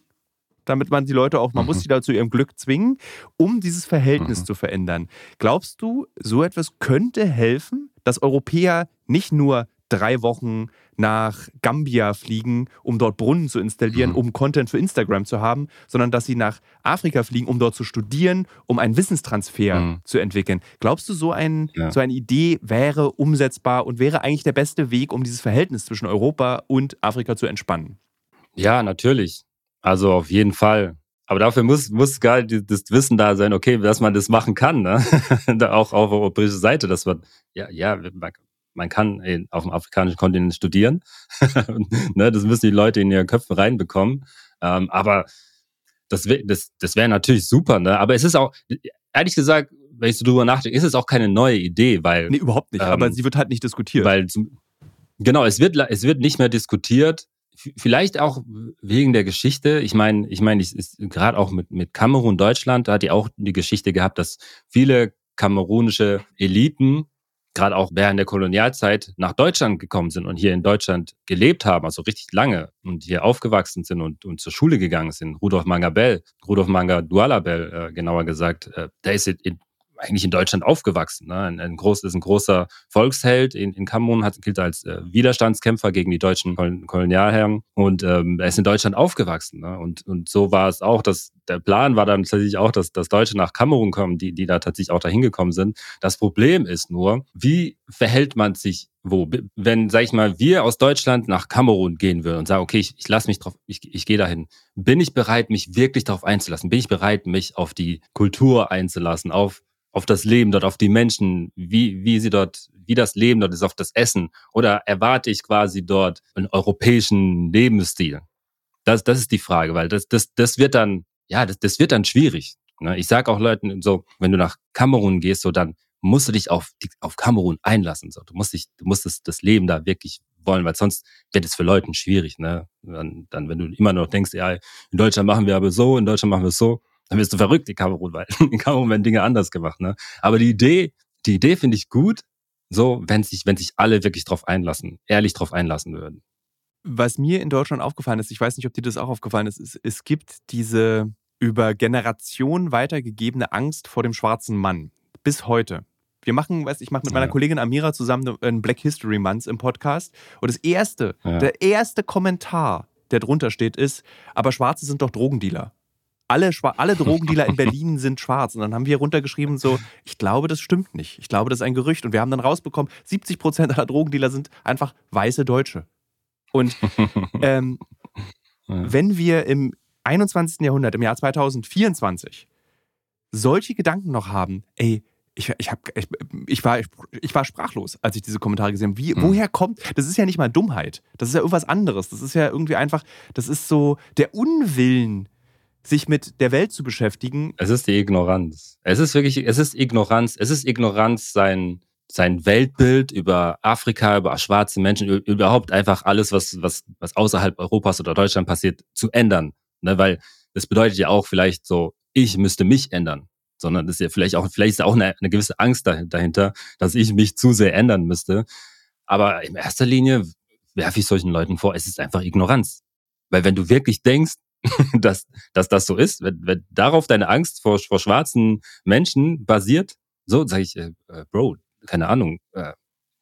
damit man die Leute auch, man mhm. muss sie da zu ihrem Glück zwingen, um dieses Verhältnis mhm. zu verändern. Glaubst du, so etwas könnte helfen, dass Europäer nicht nur drei Wochen nach Gambia fliegen, um dort Brunnen zu installieren, mhm. um Content für Instagram zu haben, sondern dass sie nach Afrika fliegen, um dort zu studieren, um einen Wissenstransfer mhm. zu entwickeln. Glaubst du, so, ein, ja. so eine Idee wäre umsetzbar und wäre eigentlich der beste Weg, um dieses Verhältnis zwischen Europa und Afrika zu entspannen? Ja, natürlich. Also auf jeden Fall. Aber dafür muss, muss gar das Wissen da sein, okay, dass man das machen kann, ne? auch auf der europäischen Seite, dass man, ja, ja, man, man kann auf dem afrikanischen Kontinent studieren. ne? Das müssen die Leute in ihren Köpfen reinbekommen. Ähm, aber das, das, das wäre natürlich super, ne? Aber es ist auch, ehrlich gesagt, wenn ich so drüber nachdenke, ist es auch keine neue Idee, weil. Nee, überhaupt nicht. Ähm, aber sie wird halt nicht diskutiert. Weil, genau, es wird, es wird nicht mehr diskutiert vielleicht auch wegen der Geschichte. Ich meine, ich meine, gerade auch mit mit Kamerun, Deutschland, da hat die auch die Geschichte gehabt, dass viele kamerunische Eliten gerade auch während der Kolonialzeit nach Deutschland gekommen sind und hier in Deutschland gelebt haben, also richtig lange und hier aufgewachsen sind und, und zur Schule gegangen sind. Rudolf Mangabell, Rudolf Manga Dualabel, äh, genauer gesagt, äh, der ist in, eigentlich in Deutschland aufgewachsen. Ne? Ein, ein groß, ist ein großer Volksheld in, in Kamerun, hat, gilt als äh, Widerstandskämpfer gegen die deutschen Kol Kolonialherren und ähm, er ist in Deutschland aufgewachsen. Ne? Und, und so war es auch, dass der Plan war dann tatsächlich auch, dass, dass Deutsche nach Kamerun kommen, die, die da tatsächlich auch dahin gekommen sind. Das Problem ist nur, wie verhält man sich wo, wenn, sag ich mal, wir aus Deutschland nach Kamerun gehen würden und sagen, okay, ich, ich lasse mich drauf, ich, ich gehe dahin, bin ich bereit, mich wirklich darauf einzulassen? Bin ich bereit, mich auf die Kultur einzulassen, auf auf das Leben dort, auf die Menschen, wie, wie sie dort, wie das Leben dort ist, auf das Essen? Oder erwarte ich quasi dort einen europäischen Lebensstil? Das, das ist die Frage, weil das, das, das wird dann, ja, das, das wird dann schwierig. Ne? Ich sage auch Leuten so, wenn du nach Kamerun gehst, so dann musst du dich auf, auf Kamerun einlassen. So. Du musst dich, du musst das, das Leben da wirklich wollen, weil sonst wird es für Leute schwierig. Ne? Dann, dann, wenn du immer noch denkst, ja, in Deutschland machen wir aber so, in Deutschland machen wir so, dann wirst du verrückt in Kamerun, weil in Kamerun werden Dinge anders gemacht. Ne? Aber die Idee, die Idee finde ich gut, so wenn sich, wenn sich alle wirklich drauf einlassen, ehrlich drauf einlassen würden. Was mir in Deutschland aufgefallen ist, ich weiß nicht, ob dir das auch aufgefallen ist, ist es gibt diese über Generationen weitergegebene Angst vor dem schwarzen Mann. Bis heute. Wir machen, weiß ich mache mit meiner ja. Kollegin Amira zusammen einen Black History Month im Podcast. Und das erste, ja. der erste Kommentar, der drunter steht, ist, aber Schwarze sind doch Drogendealer. Alle, alle Drogendealer in Berlin sind schwarz. Und dann haben wir runtergeschrieben, so, ich glaube, das stimmt nicht. Ich glaube, das ist ein Gerücht. Und wir haben dann rausbekommen, 70 Prozent aller Drogendealer sind einfach weiße Deutsche. Und ähm, ja. wenn wir im 21. Jahrhundert, im Jahr 2024, solche Gedanken noch haben, ey, ich, ich, hab, ich, ich, war, ich war sprachlos, als ich diese Kommentare gesehen habe. Wie, hm. Woher kommt, das ist ja nicht mal Dummheit, das ist ja irgendwas anderes. Das ist ja irgendwie einfach, das ist so der Unwillen, sich mit der Welt zu beschäftigen. Es ist die Ignoranz. Es ist wirklich, es ist Ignoranz. Es ist Ignoranz, sein, sein Weltbild über Afrika, über schwarze Menschen, überhaupt einfach alles, was, was, was außerhalb Europas oder Deutschland passiert, zu ändern. Ne? Weil das bedeutet ja auch vielleicht so, ich müsste mich ändern. Sondern das ist ja vielleicht auch, vielleicht ist auch eine, eine gewisse Angst dahinter, dass ich mich zu sehr ändern müsste. Aber in erster Linie werfe ich solchen Leuten vor, es ist einfach Ignoranz. Weil wenn du wirklich denkst, dass, dass das so ist, wenn, wenn darauf deine Angst vor, vor schwarzen Menschen basiert, so sage ich, äh, äh, Bro, keine Ahnung, äh,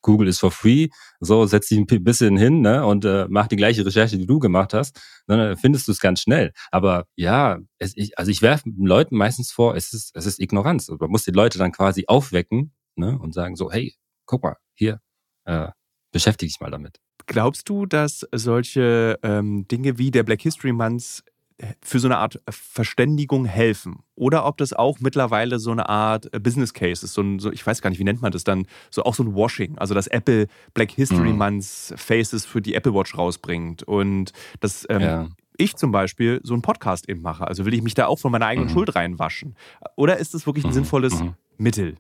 Google ist for free, so setz dich ein bisschen hin ne, und äh, mach die gleiche Recherche, die du gemacht hast, dann findest du es ganz schnell. Aber ja, es, ich, also ich werfe Leuten meistens vor, es ist, es ist Ignoranz. Man muss die Leute dann quasi aufwecken ne, und sagen so, hey, guck mal, hier, äh, beschäftige dich mal damit. Glaubst du, dass solche ähm, Dinge wie der Black History Month äh, für so eine Art Verständigung helfen? Oder ob das auch mittlerweile so eine Art äh, Business Case ist, so, ein, so ich weiß gar nicht, wie nennt man das dann, so auch so ein Washing, also dass Apple Black History mhm. Month Faces für die Apple Watch rausbringt und das ähm, ja. ich zum Beispiel so einen Podcast eben mache. Also will ich mich da auch von meiner eigenen mhm. Schuld reinwaschen? Oder ist das wirklich ein mhm. sinnvolles mhm. Mittel?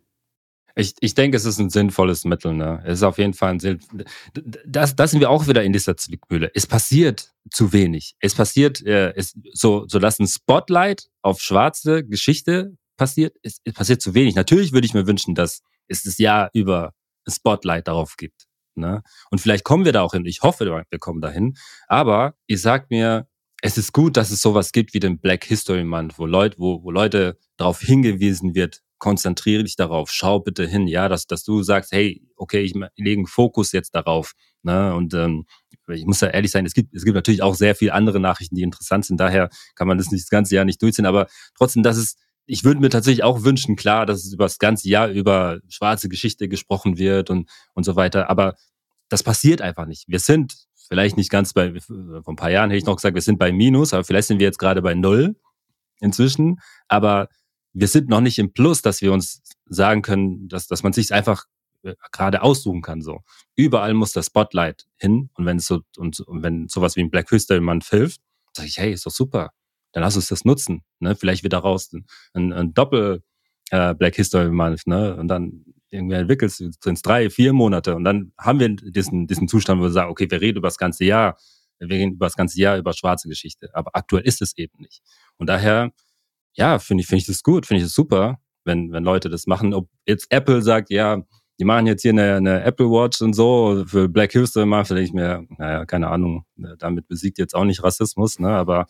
Ich, ich denke, es ist ein sinnvolles Mittel. Ne? Es ist auf jeden Fall ein Sinn. Das, das sind wir auch wieder in dieser Zwickmühle. Es passiert zu wenig. Es passiert, äh, es, so, so dass ein Spotlight auf schwarze Geschichte passiert, es, es passiert zu wenig. Natürlich würde ich mir wünschen, dass es das Jahr über ein Spotlight darauf gibt. Ne? Und vielleicht kommen wir da auch hin. Ich hoffe, wir kommen dahin. Aber ihr sagt mir, es ist gut, dass es sowas gibt wie den Black History Month, wo Leute, wo, wo Leute darauf hingewiesen wird, konzentriere dich darauf, schau bitte hin, ja, dass, dass du sagst, hey, okay, ich lege einen Fokus jetzt darauf. Ne? Und ähm, ich muss ja ehrlich sein, es gibt, es gibt natürlich auch sehr viele andere Nachrichten, die interessant sind, daher kann man das nicht das ganze Jahr nicht durchziehen, aber trotzdem, dass es ich würde mir tatsächlich auch wünschen, klar, dass es über das ganze Jahr über schwarze Geschichte gesprochen wird und, und so weiter. Aber das passiert einfach nicht. Wir sind vielleicht nicht ganz bei, vor ein paar Jahren hätte ich noch gesagt, wir sind bei Minus, aber vielleicht sind wir jetzt gerade bei Null inzwischen. Aber wir sind noch nicht im Plus, dass wir uns sagen können, dass, dass man sich einfach äh, gerade aussuchen kann. So überall muss das Spotlight hin und wenn es so und, und wenn sowas wie ein Black History Month hilft, sage ich, hey, ist doch super. Dann lass uns das nutzen. Ne? Vielleicht wird daraus ein, ein Doppel äh, Black History Month, ne? Und dann irgendwie entwickelst du ins drei, vier Monate und dann haben wir diesen, diesen Zustand, wo wir sagen, okay, wir reden über das ganze Jahr, wir reden über das ganze Jahr über schwarze Geschichte. Aber aktuell ist es eben nicht. Und daher ja, finde ich, finde ich das gut, finde ich das super, wenn, wenn Leute das machen. Ob jetzt Apple sagt, ja, die machen jetzt hier eine, eine Apple Watch und so für Black History Month, da denke ich mir, naja, keine Ahnung, damit besiegt jetzt auch nicht Rassismus, ne, aber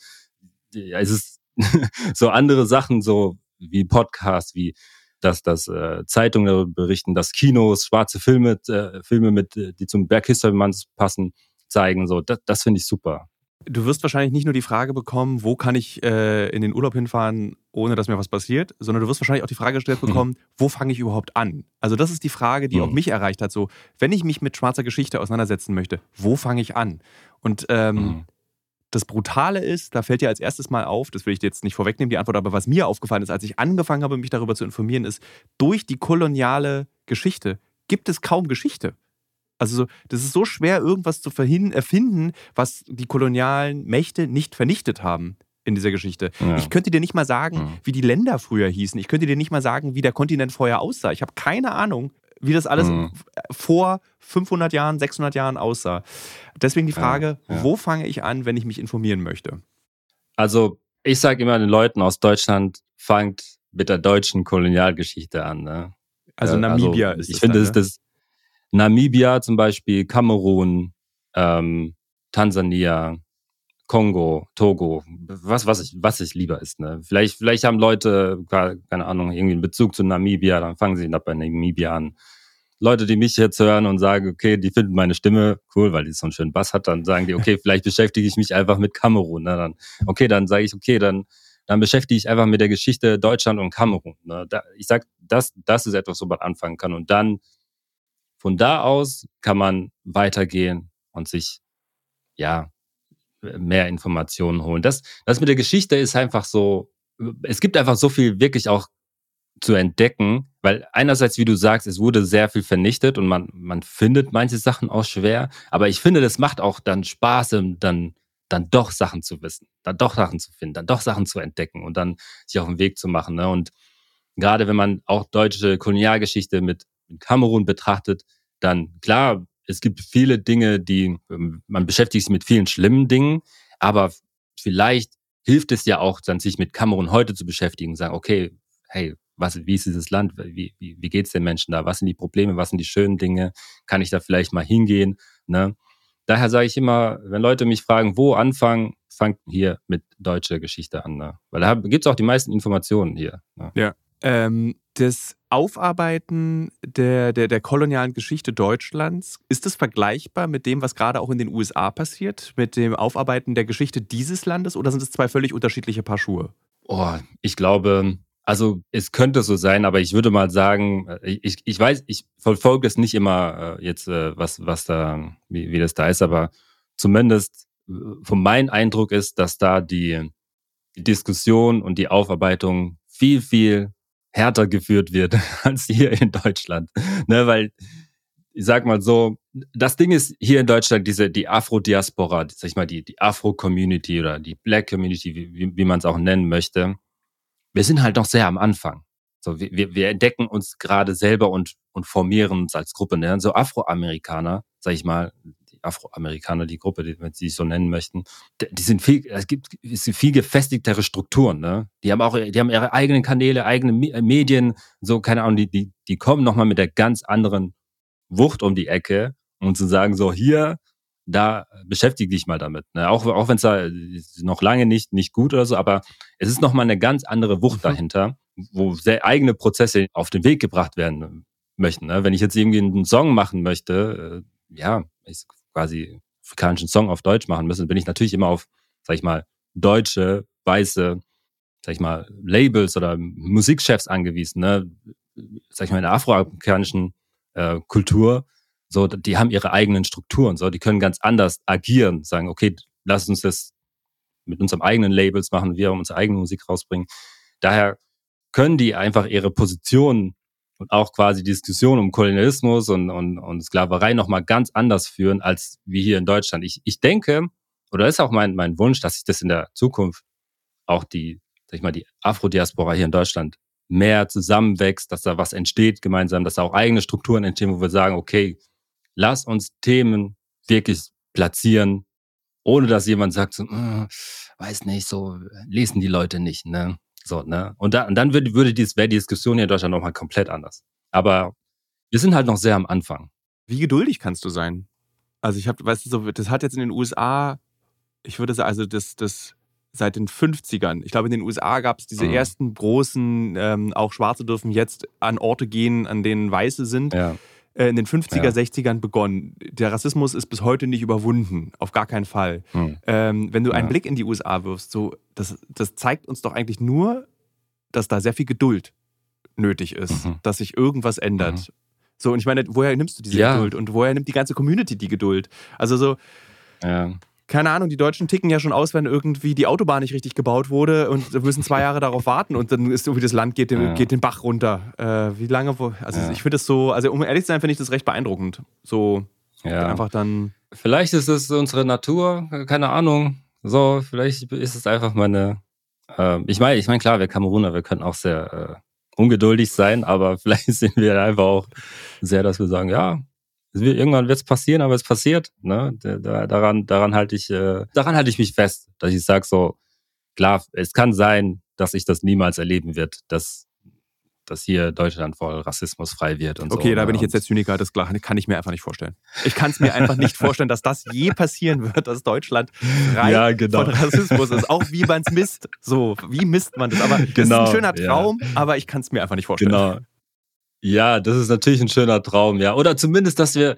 ja, es ist so andere Sachen, so wie Podcasts, wie dass das äh, Zeitungen berichten, dass Kinos schwarze Filme, äh, Filme mit, äh, die zum Black History Month passen, zeigen. So, das, das finde ich super. Du wirst wahrscheinlich nicht nur die Frage bekommen, wo kann ich äh, in den Urlaub hinfahren, ohne dass mir was passiert, sondern du wirst wahrscheinlich auch die Frage gestellt mhm. bekommen, mhm. wo fange ich überhaupt an? Also das ist die Frage, die mhm. auch mich erreicht hat. So, wenn ich mich mit schwarzer Geschichte auseinandersetzen möchte, wo fange ich an? Und ähm, mhm. das Brutale ist, da fällt dir als erstes mal auf, das will ich dir jetzt nicht vorwegnehmen, die Antwort, aber was mir aufgefallen ist, als ich angefangen habe, mich darüber zu informieren, ist, durch die koloniale Geschichte gibt es kaum Geschichte. Also das ist so schwer, irgendwas zu erfinden, was die kolonialen Mächte nicht vernichtet haben in dieser Geschichte. Ja. Ich könnte dir nicht mal sagen, ja. wie die Länder früher hießen. Ich könnte dir nicht mal sagen, wie der Kontinent vorher aussah. Ich habe keine Ahnung, wie das alles mhm. vor 500 Jahren, 600 Jahren aussah. Deswegen die Frage, ja. wo fange ich an, wenn ich mich informieren möchte? Also ich sage immer den Leuten aus Deutschland, fangt mit der deutschen Kolonialgeschichte an. Ne? Also Namibia also, ist Ich finde, ne? das, Namibia zum Beispiel, Kamerun, ähm, Tansania, Kongo, Togo, was, was ich, was ich lieber ist. Ne? Vielleicht, vielleicht haben Leute, keine Ahnung, irgendwie einen Bezug zu Namibia, dann fangen sie bei Namibia an. Leute, die mich jetzt hören und sagen, okay, die finden meine Stimme cool, weil die so einen schönen Bass hat, dann sagen die, okay, vielleicht beschäftige ich mich einfach mit Kamerun. Ne? Dann, okay, dann sage ich, okay, dann dann beschäftige ich einfach mit der Geschichte Deutschland und Kamerun. Ne? Da, ich sag, das, das ist etwas, wo man anfangen kann. Und dann von da aus kann man weitergehen und sich ja mehr Informationen holen. Das, das mit der Geschichte ist einfach so, es gibt einfach so viel wirklich auch zu entdecken, weil einerseits, wie du sagst, es wurde sehr viel vernichtet und man, man findet manche Sachen auch schwer, aber ich finde, das macht auch dann Spaß, dann, dann doch Sachen zu wissen, dann doch Sachen zu finden, dann doch Sachen zu entdecken und dann sich auf den Weg zu machen. Ne? Und gerade wenn man auch deutsche Kolonialgeschichte mit, mit Kamerun betrachtet, dann klar, es gibt viele Dinge, die, ähm, man beschäftigt sich mit vielen schlimmen Dingen, aber vielleicht hilft es ja auch, dann sich mit Kamerun heute zu beschäftigen und sagen, okay, hey, was, wie ist dieses Land? Wie, wie, wie geht es den Menschen da? Was sind die Probleme? Was sind die schönen Dinge? Kann ich da vielleicht mal hingehen? Ne? Daher sage ich immer, wenn Leute mich fragen, wo anfangen, fangt hier mit deutscher Geschichte an. Ne? Weil da gibt es auch die meisten Informationen hier. Ne? Ja. Ähm, das Aufarbeiten der, der, der kolonialen Geschichte Deutschlands, ist das vergleichbar mit dem, was gerade auch in den USA passiert, mit dem Aufarbeiten der Geschichte dieses Landes oder sind es zwei völlig unterschiedliche Paar Schuhe? Oh, ich glaube, also es könnte so sein, aber ich würde mal sagen, äh, ich, ich weiß, ich verfolge es nicht immer äh, jetzt, äh, was, was da, wie, wie das da ist, aber zumindest von meinem Eindruck ist, dass da die Diskussion und die Aufarbeitung viel, viel härter geführt wird als hier in Deutschland. Ne, weil, ich sag mal so, das Ding ist hier in Deutschland, diese, die Afro-Diaspora, sag ich mal, die, die Afro-Community oder die Black Community, wie, wie man es auch nennen möchte, wir sind halt noch sehr am Anfang. So, wir, wir entdecken uns gerade selber und, und formieren uns als Gruppe. Ne? So Afroamerikaner, sag ich mal, Afroamerikaner, die Gruppe, die, wenn sie so nennen möchten, die sind viel, es gibt es sind viel gefestigtere Strukturen. Ne? Die haben auch, die haben ihre eigenen Kanäle, eigene Medien, so keine Ahnung, die, die, die kommen nochmal mit der ganz anderen Wucht um die Ecke und zu sagen so hier da beschäftige dich mal damit. Ne? Auch, auch wenn es da noch lange nicht, nicht gut oder so, aber es ist nochmal eine ganz andere Wucht mhm. dahinter, wo sehr eigene Prozesse auf den Weg gebracht werden möchten. Ne? Wenn ich jetzt irgendwie einen Song machen möchte, äh, ja, ich quasi afrikanischen Song auf Deutsch machen müssen, bin ich natürlich immer auf, sag ich mal, deutsche, weiße, sag ich mal, Labels oder Musikchefs angewiesen. Ne? Sag ich mal, in der afroamerikanischen äh, Kultur so, die haben ihre eigenen Strukturen, so, die können ganz anders agieren, sagen, okay, lass uns das mit unserem eigenen Labels machen, wir unsere eigene Musik rausbringen. Daher können die einfach ihre Position und auch quasi die Diskussion um Kolonialismus und, und, und Sklaverei nochmal ganz anders führen als wie hier in Deutschland. Ich, ich denke, oder ist auch mein, mein Wunsch, dass sich das in der Zukunft auch die, sag ich mal, die Afro-Diaspora hier in Deutschland mehr zusammenwächst, dass da was entsteht gemeinsam, dass da auch eigene Strukturen entstehen, wo wir sagen, okay, lass uns Themen wirklich platzieren, ohne dass jemand sagt, so, äh, weiß nicht, so lesen die Leute nicht, ne? So, ne? Und, da, und dann würde, würde dies, wäre die Diskussion hier in Deutschland nochmal komplett anders. Aber wir sind halt noch sehr am Anfang. Wie geduldig kannst du sein? Also ich habe, weißt du, so, das hat jetzt in den USA, ich würde sagen, also das, das seit den 50ern. Ich glaube, in den USA gab es diese mhm. ersten großen, ähm, auch Schwarze dürfen jetzt an Orte gehen, an denen Weiße sind. Ja. Äh, in den 50er, ja. 60ern begonnen. Der Rassismus ist bis heute nicht überwunden, auf gar keinen Fall. Hm. Ähm, wenn du einen Blick in die USA wirfst, so, das, das zeigt uns doch eigentlich nur, dass da sehr viel Geduld nötig ist, mhm. dass sich irgendwas ändert. Mhm. So, und ich meine, woher nimmst du diese ja. Geduld und woher nimmt die ganze Community die Geduld? Also so, ja keine Ahnung, die Deutschen ticken ja schon aus, wenn irgendwie die Autobahn nicht richtig gebaut wurde und müssen zwei Jahre darauf warten und dann ist irgendwie das Land geht den, ja. geht den Bach runter. Äh, wie lange, also ja. ich finde das so, also um ehrlich zu sein, finde ich das recht beeindruckend. So ja. einfach dann. Vielleicht ist es unsere Natur, keine Ahnung. So, vielleicht ist es einfach meine. Äh, ich meine, ich meine, klar, wir Kameruner, wir können auch sehr äh, ungeduldig sein, aber vielleicht sind wir einfach auch sehr, dass wir sagen, ja, Irgendwann wird es passieren, aber es passiert. Ne? daran, daran halte ich, äh, daran halte ich mich fest, dass ich sage so, klar, es kann sein, dass ich das niemals erleben wird, dass, dass hier Deutschland voll rassismusfrei wird und okay, so. Okay, da bin ich jetzt der Zyniker, das kann ich mir einfach nicht vorstellen. Ich kann es mir einfach nicht vorstellen, dass das je passieren wird, dass Deutschland frei ja, genau. von Rassismus ist. Auch wie man es misst. So, wie misst man das? Aber genau, das ist ein genau, schöner Traum, ja. aber ich kann es mir einfach nicht vorstellen. Genau. Ja, das ist natürlich ein schöner Traum, ja. Oder zumindest, dass wir,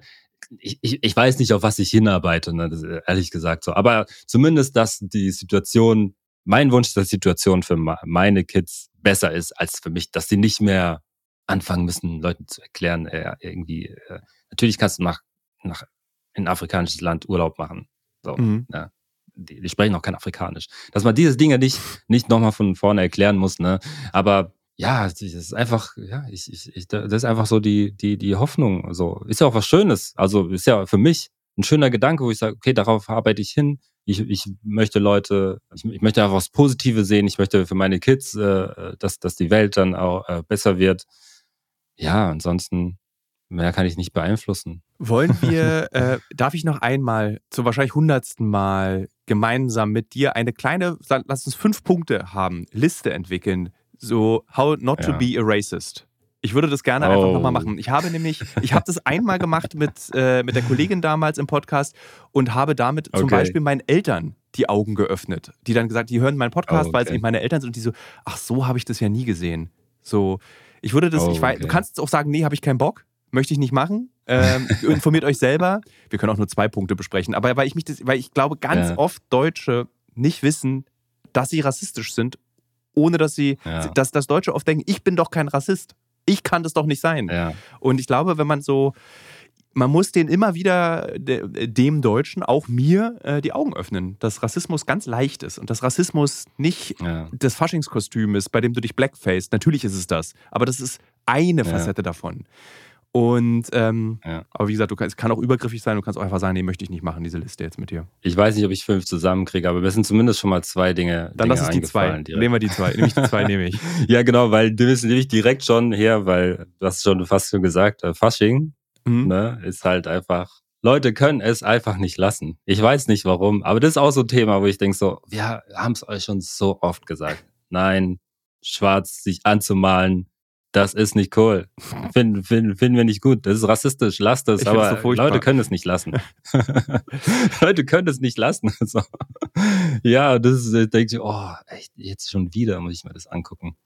ich, ich, ich weiß nicht, auf was ich hinarbeite, ne, das, ehrlich gesagt so. Aber zumindest, dass die Situation mein Wunsch, dass die Situation für meine Kids besser ist als für mich, dass sie nicht mehr anfangen müssen, Leuten zu erklären, äh, irgendwie, äh, natürlich kannst du nach, nach in ein afrikanisches Land Urlaub machen. So, mhm. ja. die, die, sprechen auch kein Afrikanisch. Dass man diese Dinge nicht, nicht nochmal von vorne erklären muss, ne? Aber ja, das ist einfach, ja, ich, ich, ich, das ist einfach so die, die, die Hoffnung. So, ist ja auch was Schönes. Also ist ja für mich ein schöner Gedanke, wo ich sage, okay, darauf arbeite ich hin. Ich, ich möchte Leute, ich, ich möchte einfach was Positives sehen. Ich möchte für meine Kids, äh, dass, dass die Welt dann auch äh, besser wird. Ja, ansonsten mehr kann ich nicht beeinflussen. Wollen wir, äh, darf ich noch einmal zum wahrscheinlich hundertsten Mal gemeinsam mit dir eine kleine, lass uns fünf Punkte haben, Liste entwickeln, so how not ja. to be a racist. Ich würde das gerne oh. einfach nochmal machen. Ich habe nämlich, ich habe das einmal gemacht mit, äh, mit der Kollegin damals im Podcast und habe damit okay. zum Beispiel meinen Eltern die Augen geöffnet. Die dann gesagt, die hören meinen Podcast, oh, okay. weil es eben meine Eltern sind und die so, ach so habe ich das ja nie gesehen. So, ich würde das, oh, ich weiß, okay. du kannst auch sagen, nee, habe ich keinen Bock, möchte ich nicht machen. Ähm, informiert euch selber. Wir können auch nur zwei Punkte besprechen, aber weil ich mich das, weil ich glaube, ganz ja. oft Deutsche nicht wissen, dass sie rassistisch sind, ohne dass sie, ja. dass, dass Deutsche oft denken, ich bin doch kein Rassist. Ich kann das doch nicht sein. Ja. Und ich glaube, wenn man so, man muss den immer wieder, dem Deutschen, auch mir, äh, die Augen öffnen, dass Rassismus ganz leicht ist und dass Rassismus nicht ja. das Faschingskostüm ist, bei dem du dich blackface. Natürlich ist es das, aber das ist eine Facette davon. Und ähm, ja. aber wie gesagt, du kann, es kann auch übergriffig sein, du kannst auch einfach sagen, nee, möchte ich nicht machen, diese Liste jetzt mit dir. Ich weiß nicht, ob ich fünf zusammenkriege, aber wir sind zumindest schon mal zwei Dinge. Dann Dinge lass es die zwei. Direkt. Nehmen wir die zwei. Nämlich die zwei nehme ich. ja, genau, weil du bist nämlich direkt schon her, weil du hast schon fast schon gesagt, äh, Fasching mhm. ne, ist halt einfach. Leute können es einfach nicht lassen. Ich weiß nicht warum, aber das ist auch so ein Thema, wo ich denke so, wir haben es euch schon so oft gesagt. Nein, schwarz sich anzumalen, das ist nicht cool. Finden, finden, finden wir nicht gut. Das ist rassistisch, lasst es. Aber so Leute können es nicht lassen. Leute können es nicht lassen. So. Ja, das ist, äh, denke ich, oh, echt, jetzt schon wieder muss ich mir das angucken.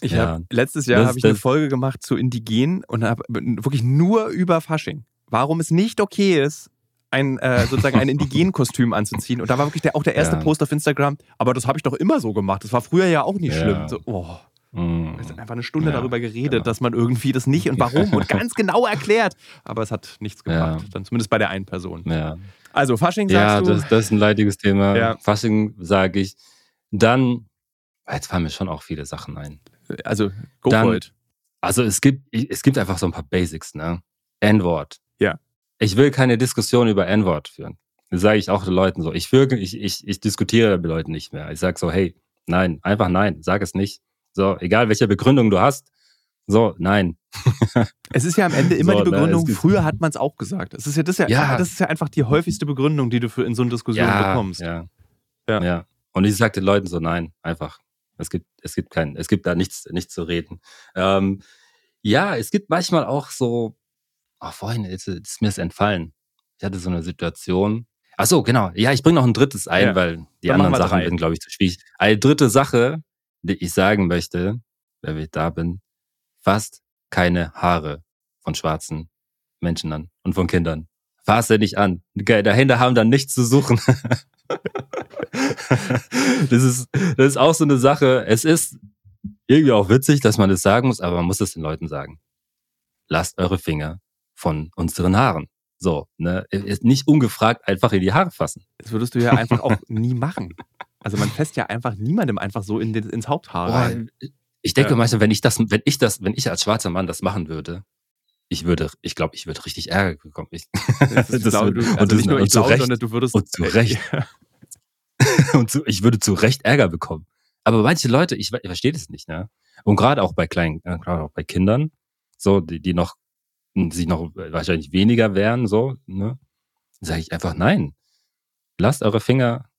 Ich ja. hab, letztes Jahr habe ich eine Folge gemacht zu Indigenen und habe wirklich nur über Fasching. Warum es nicht okay ist, ein äh, sozusagen ein Indigenenkostüm anzuziehen. Und da war wirklich der, auch der erste ja. Post auf Instagram. Aber das habe ich doch immer so gemacht. Das war früher ja auch nicht ja. schlimm. So, oh. Haben einfach eine Stunde ja, darüber geredet, genau. dass man irgendwie das nicht und warum und ganz genau erklärt. Aber es hat nichts gebracht. Ja. Dann zumindest bei der einen Person. Ja. Also Fasching sagst du? Ja, das, das, ist ein leidiges Thema. Ja. Fasching sage ich. Dann, jetzt fallen mir schon auch viele Sachen ein. Also, go Dann, for it. Also es gibt, es gibt einfach so ein paar Basics, ne? N-Wort. Ja. Ich will keine Diskussion über N-Wort führen. Das sage ich auch den Leuten so. Ich, will, ich, ich, ich diskutiere mit Leuten nicht mehr. Ich sage so, hey, nein, einfach nein, sag es nicht. So, egal welche Begründung du hast. So, nein. es ist ja am Ende immer so, die ne, Begründung, ne, früher hat man es auch gesagt. Das ist ja, das ist ja, ja, das ist ja einfach die häufigste Begründung, die du für in so einer Diskussion ja, bekommst. Ja. ja. ja. Und ich sage den Leuten so, nein, einfach. Es gibt, es gibt kein, es gibt da nichts, nichts zu reden. Ähm, ja, es gibt manchmal auch so, ach, vorhin ist, ist mir es entfallen. Ich hatte so eine Situation. Ach so, genau. Ja, ich bringe noch ein drittes ein, ja. weil die Dann anderen Sachen sind, glaube ich, zu schwierig. Eine dritte Sache, ich sagen möchte, wenn ich da bin, fast keine Haare von schwarzen Menschen an und von Kindern. Fass sie nicht an. Dahinter haben dann nichts zu suchen. das, ist, das ist auch so eine Sache. Es ist irgendwie auch witzig, dass man das sagen muss, aber man muss es den Leuten sagen. Lasst eure Finger von unseren Haaren. So, ne? Nicht ungefragt einfach in die Haare fassen. Das würdest du ja einfach auch nie machen. Also man fässt ja einfach niemandem einfach so in den, ins Haupthaar rein. Ich denke ja. manchmal, wenn ich das, wenn ich das, wenn ich als schwarzer Mann das machen würde, ich würde, ich glaube, ich würde richtig Ärger bekommen. Ich, das, glaube, du, also und nicht nur ich glaube, sondern du würdest und zu Recht. Und zu, ich würde zu Recht Ärger bekommen. Aber manche Leute, ich, ich verstehe das nicht, ne? Und gerade auch bei kleinen, äh, gerade auch bei Kindern, so die, die noch sich noch wahrscheinlich weniger wehren, so, ne? Sage ich einfach nein. Lasst eure Finger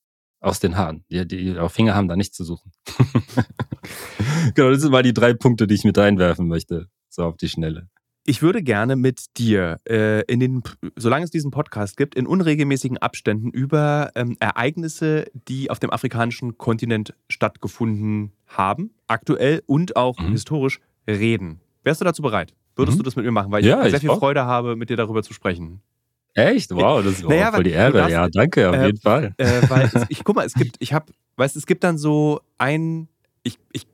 aus den Haaren. Die, die Finger haben da nichts zu suchen. genau, das sind mal die drei Punkte, die ich mit reinwerfen möchte. So auf die Schnelle. Ich würde gerne mit dir äh, in den, solange es diesen Podcast gibt, in unregelmäßigen Abständen über ähm, Ereignisse, die auf dem afrikanischen Kontinent stattgefunden haben, aktuell und auch mhm. historisch, reden. Wärst du dazu bereit? Würdest mhm. du das mit mir machen? Weil ich ja, sehr ich viel auch. Freude habe, mit dir darüber zu sprechen. Echt? Wow, das ist naja, voll die Ehre. Darfst, ja, danke, auf äh, jeden Fall. Äh, weil es, ich guck mal, es gibt, ich habe, weißt es gibt dann so ein, ich, ich,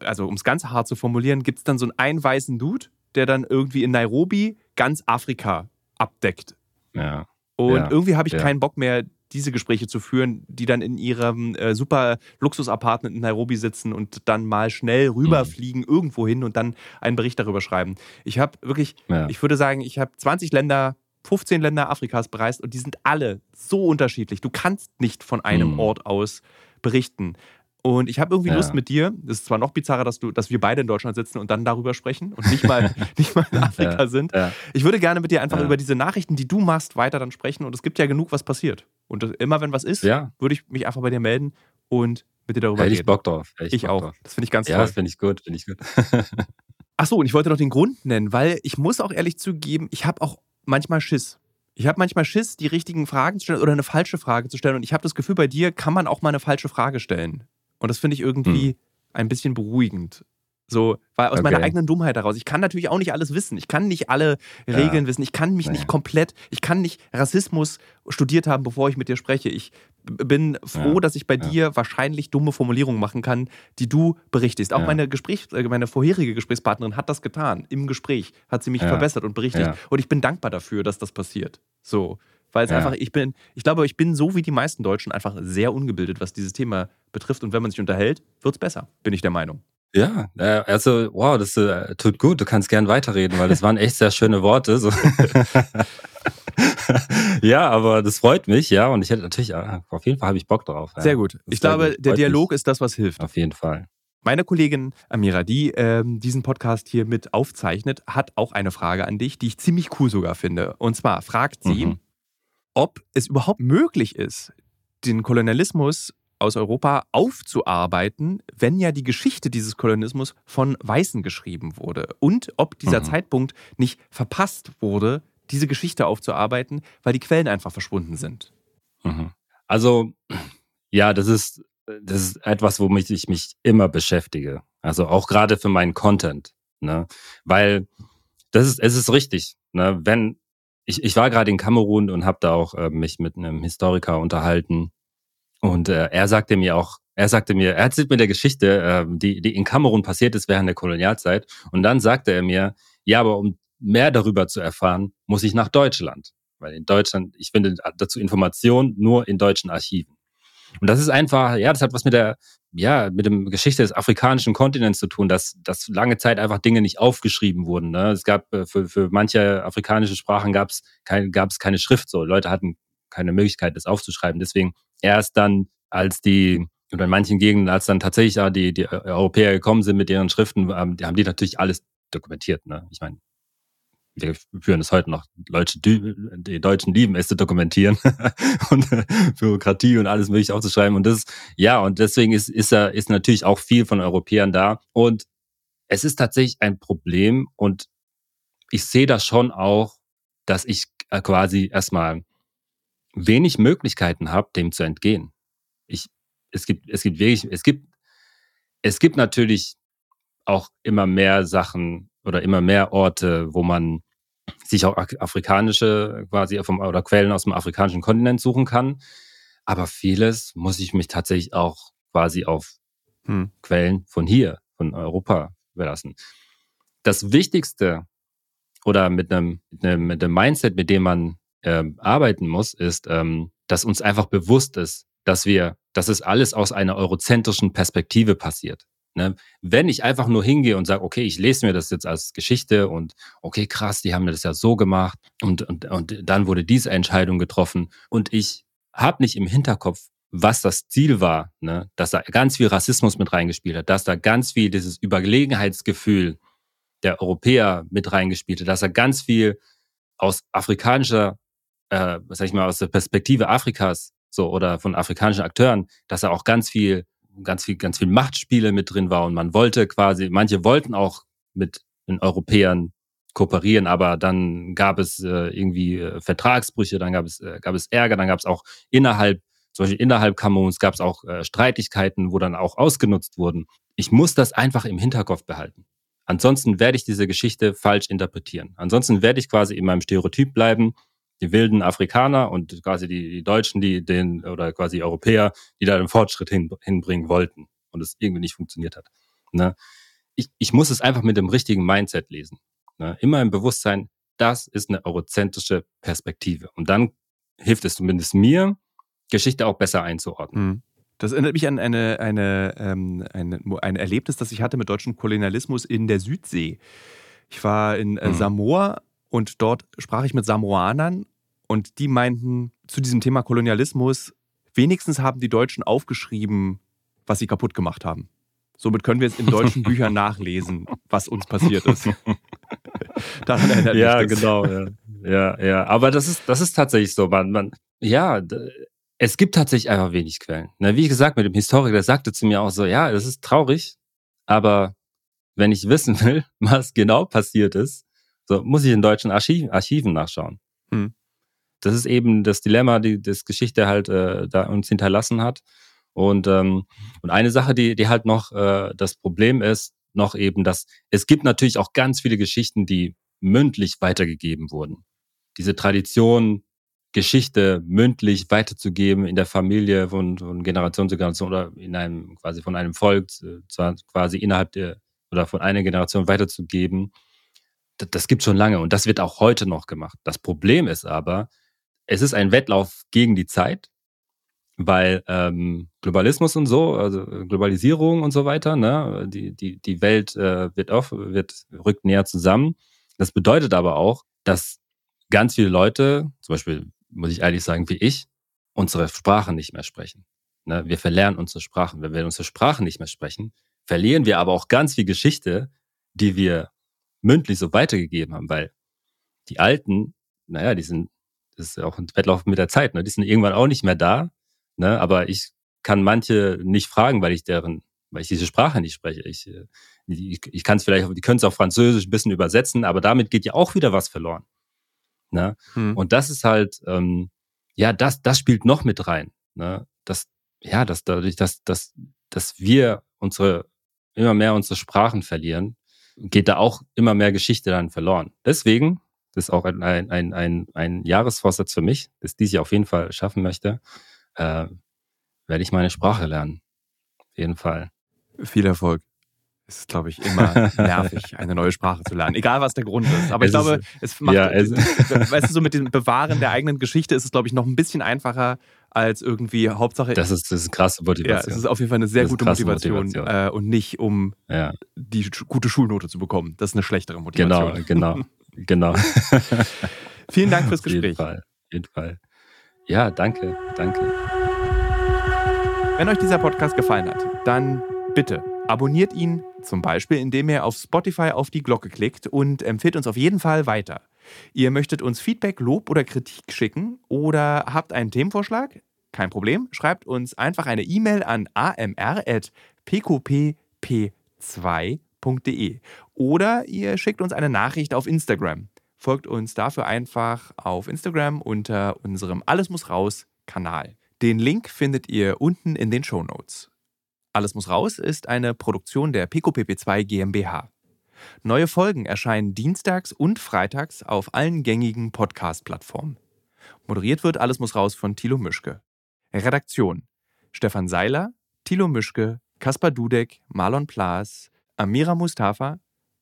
also um es ganz hart zu formulieren, gibt es dann so einen einweißen Dude, der dann irgendwie in Nairobi ganz Afrika abdeckt. Ja. Und ja, irgendwie habe ich ja. keinen Bock mehr, diese Gespräche zu führen, die dann in ihrem äh, super Luxus-Apartment in Nairobi sitzen und dann mal schnell rüberfliegen mhm. irgendwo hin und dann einen Bericht darüber schreiben. Ich habe wirklich, ja. ich würde sagen, ich habe 20 Länder 15 Länder Afrikas bereist und die sind alle so unterschiedlich. Du kannst nicht von einem mhm. Ort aus berichten. Und ich habe irgendwie ja. Lust mit dir, das ist zwar noch bizarrer, dass, du, dass wir beide in Deutschland sitzen und dann darüber sprechen und nicht mal, nicht mal in Afrika ja. sind. Ja. Ich würde gerne mit dir einfach über diese Nachrichten, die du machst, weiter dann sprechen. Und es gibt ja genug, was passiert. Und immer wenn was ist, würde ich mich einfach bei dir melden und mit dir darüber Hätte reden. ich Bock drauf. Ich, ich auch. Drauf. Das finde ich ganz toll. Ja, das finde ich gut. Find ich gut. Achso, und ich wollte noch den Grund nennen, weil ich muss auch ehrlich zugeben, ich habe auch manchmal Schiss. Ich habe manchmal Schiss, die richtigen Fragen zu stellen oder eine falsche Frage zu stellen. Und ich habe das Gefühl, bei dir kann man auch mal eine falsche Frage stellen. Und das finde ich irgendwie hm. ein bisschen beruhigend. So, weil aus okay. meiner eigenen Dummheit heraus. Ich kann natürlich auch nicht alles wissen. Ich kann nicht alle Regeln ja. wissen. Ich kann mich naja. nicht komplett, ich kann nicht Rassismus studiert haben, bevor ich mit dir spreche. Ich bin froh, ja. dass ich bei ja. dir wahrscheinlich dumme Formulierungen machen kann, die du berichtigst. Auch meine Gespräch, äh, meine vorherige Gesprächspartnerin hat das getan. Im Gespräch hat sie mich verbessert und berichtigt. Und ich bin dankbar dafür, dass das passiert. So. Weil es einfach, ich bin, ich glaube, ich bin so wie die meisten Deutschen einfach sehr ungebildet, was dieses Thema betrifft. Und wenn man sich unterhält, wird es besser, bin ich der Meinung. Ja, also wow, das äh, tut gut. Du kannst gern weiterreden, weil das waren echt sehr schöne Worte. So. ja, aber das freut mich, ja. Und ich hätte natürlich, äh, auf jeden Fall habe ich Bock drauf. Ja. Sehr gut. Ich glaube, gut. der Dialog mich. ist das, was hilft. Auf jeden Fall. Meine Kollegin Amira, die ähm, diesen Podcast hier mit aufzeichnet, hat auch eine Frage an dich, die ich ziemlich cool sogar finde. Und zwar fragt sie, mhm. ob es überhaupt möglich ist, den Kolonialismus aus Europa aufzuarbeiten, wenn ja die Geschichte dieses Kolonialismus von Weißen geschrieben wurde. Und ob dieser mhm. Zeitpunkt nicht verpasst wurde, diese Geschichte aufzuarbeiten, weil die Quellen einfach verschwunden sind. Mhm. Also, ja, das ist, das ist etwas, womit ich mich immer beschäftige. Also auch gerade für meinen Content. Ne? Weil das ist, es ist richtig. Ne? Wenn, ich, ich war gerade in Kamerun und habe da auch äh, mich mit einem Historiker unterhalten und äh, er sagte mir auch, er sagte mir, er erzählt mir der Geschichte, äh, die, die in Kamerun passiert ist während der Kolonialzeit. Und dann sagte er mir, ja, aber um mehr darüber zu erfahren, muss ich nach Deutschland. Weil in Deutschland, ich finde dazu Informationen nur in deutschen Archiven. Und das ist einfach, ja, das hat was mit der, ja, mit dem Geschichte des afrikanischen Kontinents zu tun, dass, dass lange Zeit einfach Dinge nicht aufgeschrieben wurden. Ne? Es gab äh, für, für manche afrikanische Sprachen gab es kein, gab's keine Schrift. So Leute hatten keine Möglichkeit, das aufzuschreiben. Deswegen erst dann, als die, oder in manchen Gegenden, als dann tatsächlich die, die Europäer gekommen sind mit ihren Schriften, haben die natürlich alles dokumentiert. Ne? Ich meine, wir führen es heute noch. Leute, die Deutschen lieben es zu dokumentieren und Bürokratie und alles mögliche aufzuschreiben. Und das, ja, und deswegen ist, ist, er, ist natürlich auch viel von Europäern da. Und es ist tatsächlich ein Problem und ich sehe das schon auch, dass ich äh, quasi erstmal wenig Möglichkeiten habe, dem zu entgehen. Ich, es gibt, es gibt wirklich, es gibt, es gibt natürlich auch immer mehr Sachen oder immer mehr Orte, wo man sich auch afrikanische quasi vom, oder Quellen aus dem afrikanischen Kontinent suchen kann. Aber vieles muss ich mich tatsächlich auch quasi auf hm. Quellen von hier, von Europa verlassen. Das Wichtigste oder mit einem, mit einem, mit einem Mindset, mit dem man ähm, arbeiten muss, ist, ähm, dass uns einfach bewusst ist, dass wir, dass es alles aus einer eurozentrischen Perspektive passiert. Ne? Wenn ich einfach nur hingehe und sage, okay, ich lese mir das jetzt als Geschichte und okay, krass, die haben das ja so gemacht und, und, und dann wurde diese Entscheidung getroffen und ich habe nicht im Hinterkopf, was das Ziel war, ne? dass da ganz viel Rassismus mit reingespielt hat, dass da ganz viel dieses Überlegenheitsgefühl der Europäer mit reingespielt hat, dass da ganz viel aus afrikanischer äh, sag ich mal, aus der Perspektive Afrikas so oder von afrikanischen Akteuren, dass da auch ganz viel, ganz viel, ganz viel Machtspiele mit drin war und man wollte quasi, manche wollten auch mit den Europäern kooperieren, aber dann gab es äh, irgendwie äh, Vertragsbrüche, dann gab es, äh, gab es Ärger, dann gab es auch innerhalb, zum Beispiel innerhalb Kameruns gab es auch äh, Streitigkeiten, wo dann auch ausgenutzt wurden. Ich muss das einfach im Hinterkopf behalten. Ansonsten werde ich diese Geschichte falsch interpretieren. Ansonsten werde ich quasi in meinem Stereotyp bleiben die wilden Afrikaner und quasi die, die Deutschen, die den, oder quasi Europäer, die da den Fortschritt hin, hinbringen wollten und es irgendwie nicht funktioniert hat. Ne? Ich, ich muss es einfach mit dem richtigen Mindset lesen. Ne? Immer im Bewusstsein, das ist eine eurozentrische Perspektive. Und dann hilft es zumindest mir, Geschichte auch besser einzuordnen. Mhm. Das erinnert mich an eine, eine, ähm, eine, ein Erlebnis, das ich hatte mit deutschem Kolonialismus in der Südsee. Ich war in äh, mhm. Samoa und dort sprach ich mit Samoanern und die meinten zu diesem Thema Kolonialismus, wenigstens haben die Deutschen aufgeschrieben, was sie kaputt gemacht haben. Somit können wir es in deutschen Büchern nachlesen, was uns passiert ist. Daran erinnert ja, mich das. genau. Ja. ja, ja. Aber das ist, das ist tatsächlich so. Man, man, ja, es gibt tatsächlich einfach wenig Quellen. Na, wie gesagt, mit dem Historiker, der sagte zu mir auch so, ja, das ist traurig, aber wenn ich wissen will, was genau passiert ist, so muss ich in deutschen Archiv, Archiven nachschauen. Hm. Das ist eben das Dilemma, die das Geschichte halt äh, da uns hinterlassen hat. Und, ähm, und eine Sache, die, die halt noch äh, das Problem ist, noch eben, dass es gibt natürlich auch ganz viele Geschichten, die mündlich weitergegeben wurden. Diese Tradition, Geschichte mündlich weiterzugeben in der Familie von, von Generation zu Generation oder in einem quasi von einem Volk, äh, zwar quasi innerhalb der oder von einer Generation weiterzugeben, das, gibt schon lange und das wird auch heute noch gemacht. Das Problem ist aber, es ist ein Wettlauf gegen die Zeit, weil ähm, Globalismus und so, also Globalisierung und so weiter, ne, die, die, die Welt äh, wird auf, wird, rückt näher zusammen. Das bedeutet aber auch, dass ganz viele Leute, zum Beispiel, muss ich ehrlich sagen, wie ich, unsere Sprache nicht mehr sprechen. Ne? Wir verlernen unsere Sprachen. Wenn wir unsere Sprache nicht mehr sprechen, verlieren wir aber auch ganz viel Geschichte, die wir mündlich so weitergegeben haben, weil die Alten, naja, die sind, das ist auch ein Wettlauf mit der Zeit, ne? die sind irgendwann auch nicht mehr da, ne? aber ich kann manche nicht fragen, weil ich deren, weil ich diese Sprache nicht spreche. Ich, äh, ich, ich kann es vielleicht, die können es auf Französisch ein bisschen übersetzen, aber damit geht ja auch wieder was verloren. Ne? Hm. Und das ist halt, ähm, ja, das, das spielt noch mit rein. Ne? Das, ja, das dadurch, dass, dass, dass wir unsere immer mehr unsere Sprachen verlieren, geht da auch immer mehr Geschichte dann verloren. Deswegen, das ist auch ein, ein, ein, ein Jahresvorsatz für mich, das dies Jahr auf jeden Fall schaffen möchte, äh, werde ich meine Sprache lernen. Auf jeden Fall. Viel Erfolg. Es ist, glaube ich, immer nervig, eine neue Sprache zu lernen. Egal, was der Grund ist. Aber es ich glaube, es macht, ja, es weißt du, so mit dem Bewahren der eigenen Geschichte ist es, glaube ich, noch ein bisschen einfacher als irgendwie Hauptsache. Das ist, das ist krasse Motivation. Ja, es ist auf jeden Fall eine sehr gute Motivation, Motivation. Äh, und nicht, um ja. Die gute Schulnote zu bekommen. Das ist eine schlechtere Motivation. Genau, genau, genau. Vielen Dank fürs Gespräch. Auf jeden Fall, auf jeden Fall. Ja, danke, danke. Wenn euch dieser Podcast gefallen hat, dann bitte abonniert ihn zum Beispiel, indem ihr auf Spotify auf die Glocke klickt und empfiehlt uns auf jeden Fall weiter. Ihr möchtet uns Feedback, Lob oder Kritik schicken oder habt einen Themenvorschlag? Kein Problem, schreibt uns einfach eine E-Mail an amr.pqpp2.de oder ihr schickt uns eine Nachricht auf Instagram. Folgt uns dafür einfach auf Instagram unter unserem Alles muss raus Kanal. Den Link findet ihr unten in den Show Notes. Alles muss raus ist eine Produktion der PicoPP2 GmbH. Neue Folgen erscheinen dienstags und freitags auf allen gängigen Podcast-Plattformen. Moderiert wird Alles muss raus von Thilo Mischke. Redaktion: Stefan Seiler, Thilo Mischke, Kaspar Dudek, Marlon Plaas, Amira Mustafa,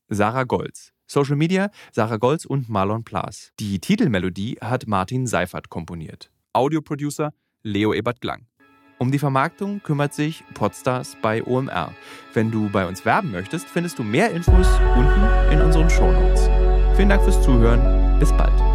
Sarah Golz. Social Media Sarah Golz und Marlon Plaas. Die Titelmelodie hat Martin Seifert komponiert. Audioproducer Leo Ebert Glang. Um die Vermarktung kümmert sich Podstars bei OMR. Wenn du bei uns werben möchtest, findest du mehr Infos unten in unseren Shownotes. Vielen Dank fürs Zuhören. Bis bald.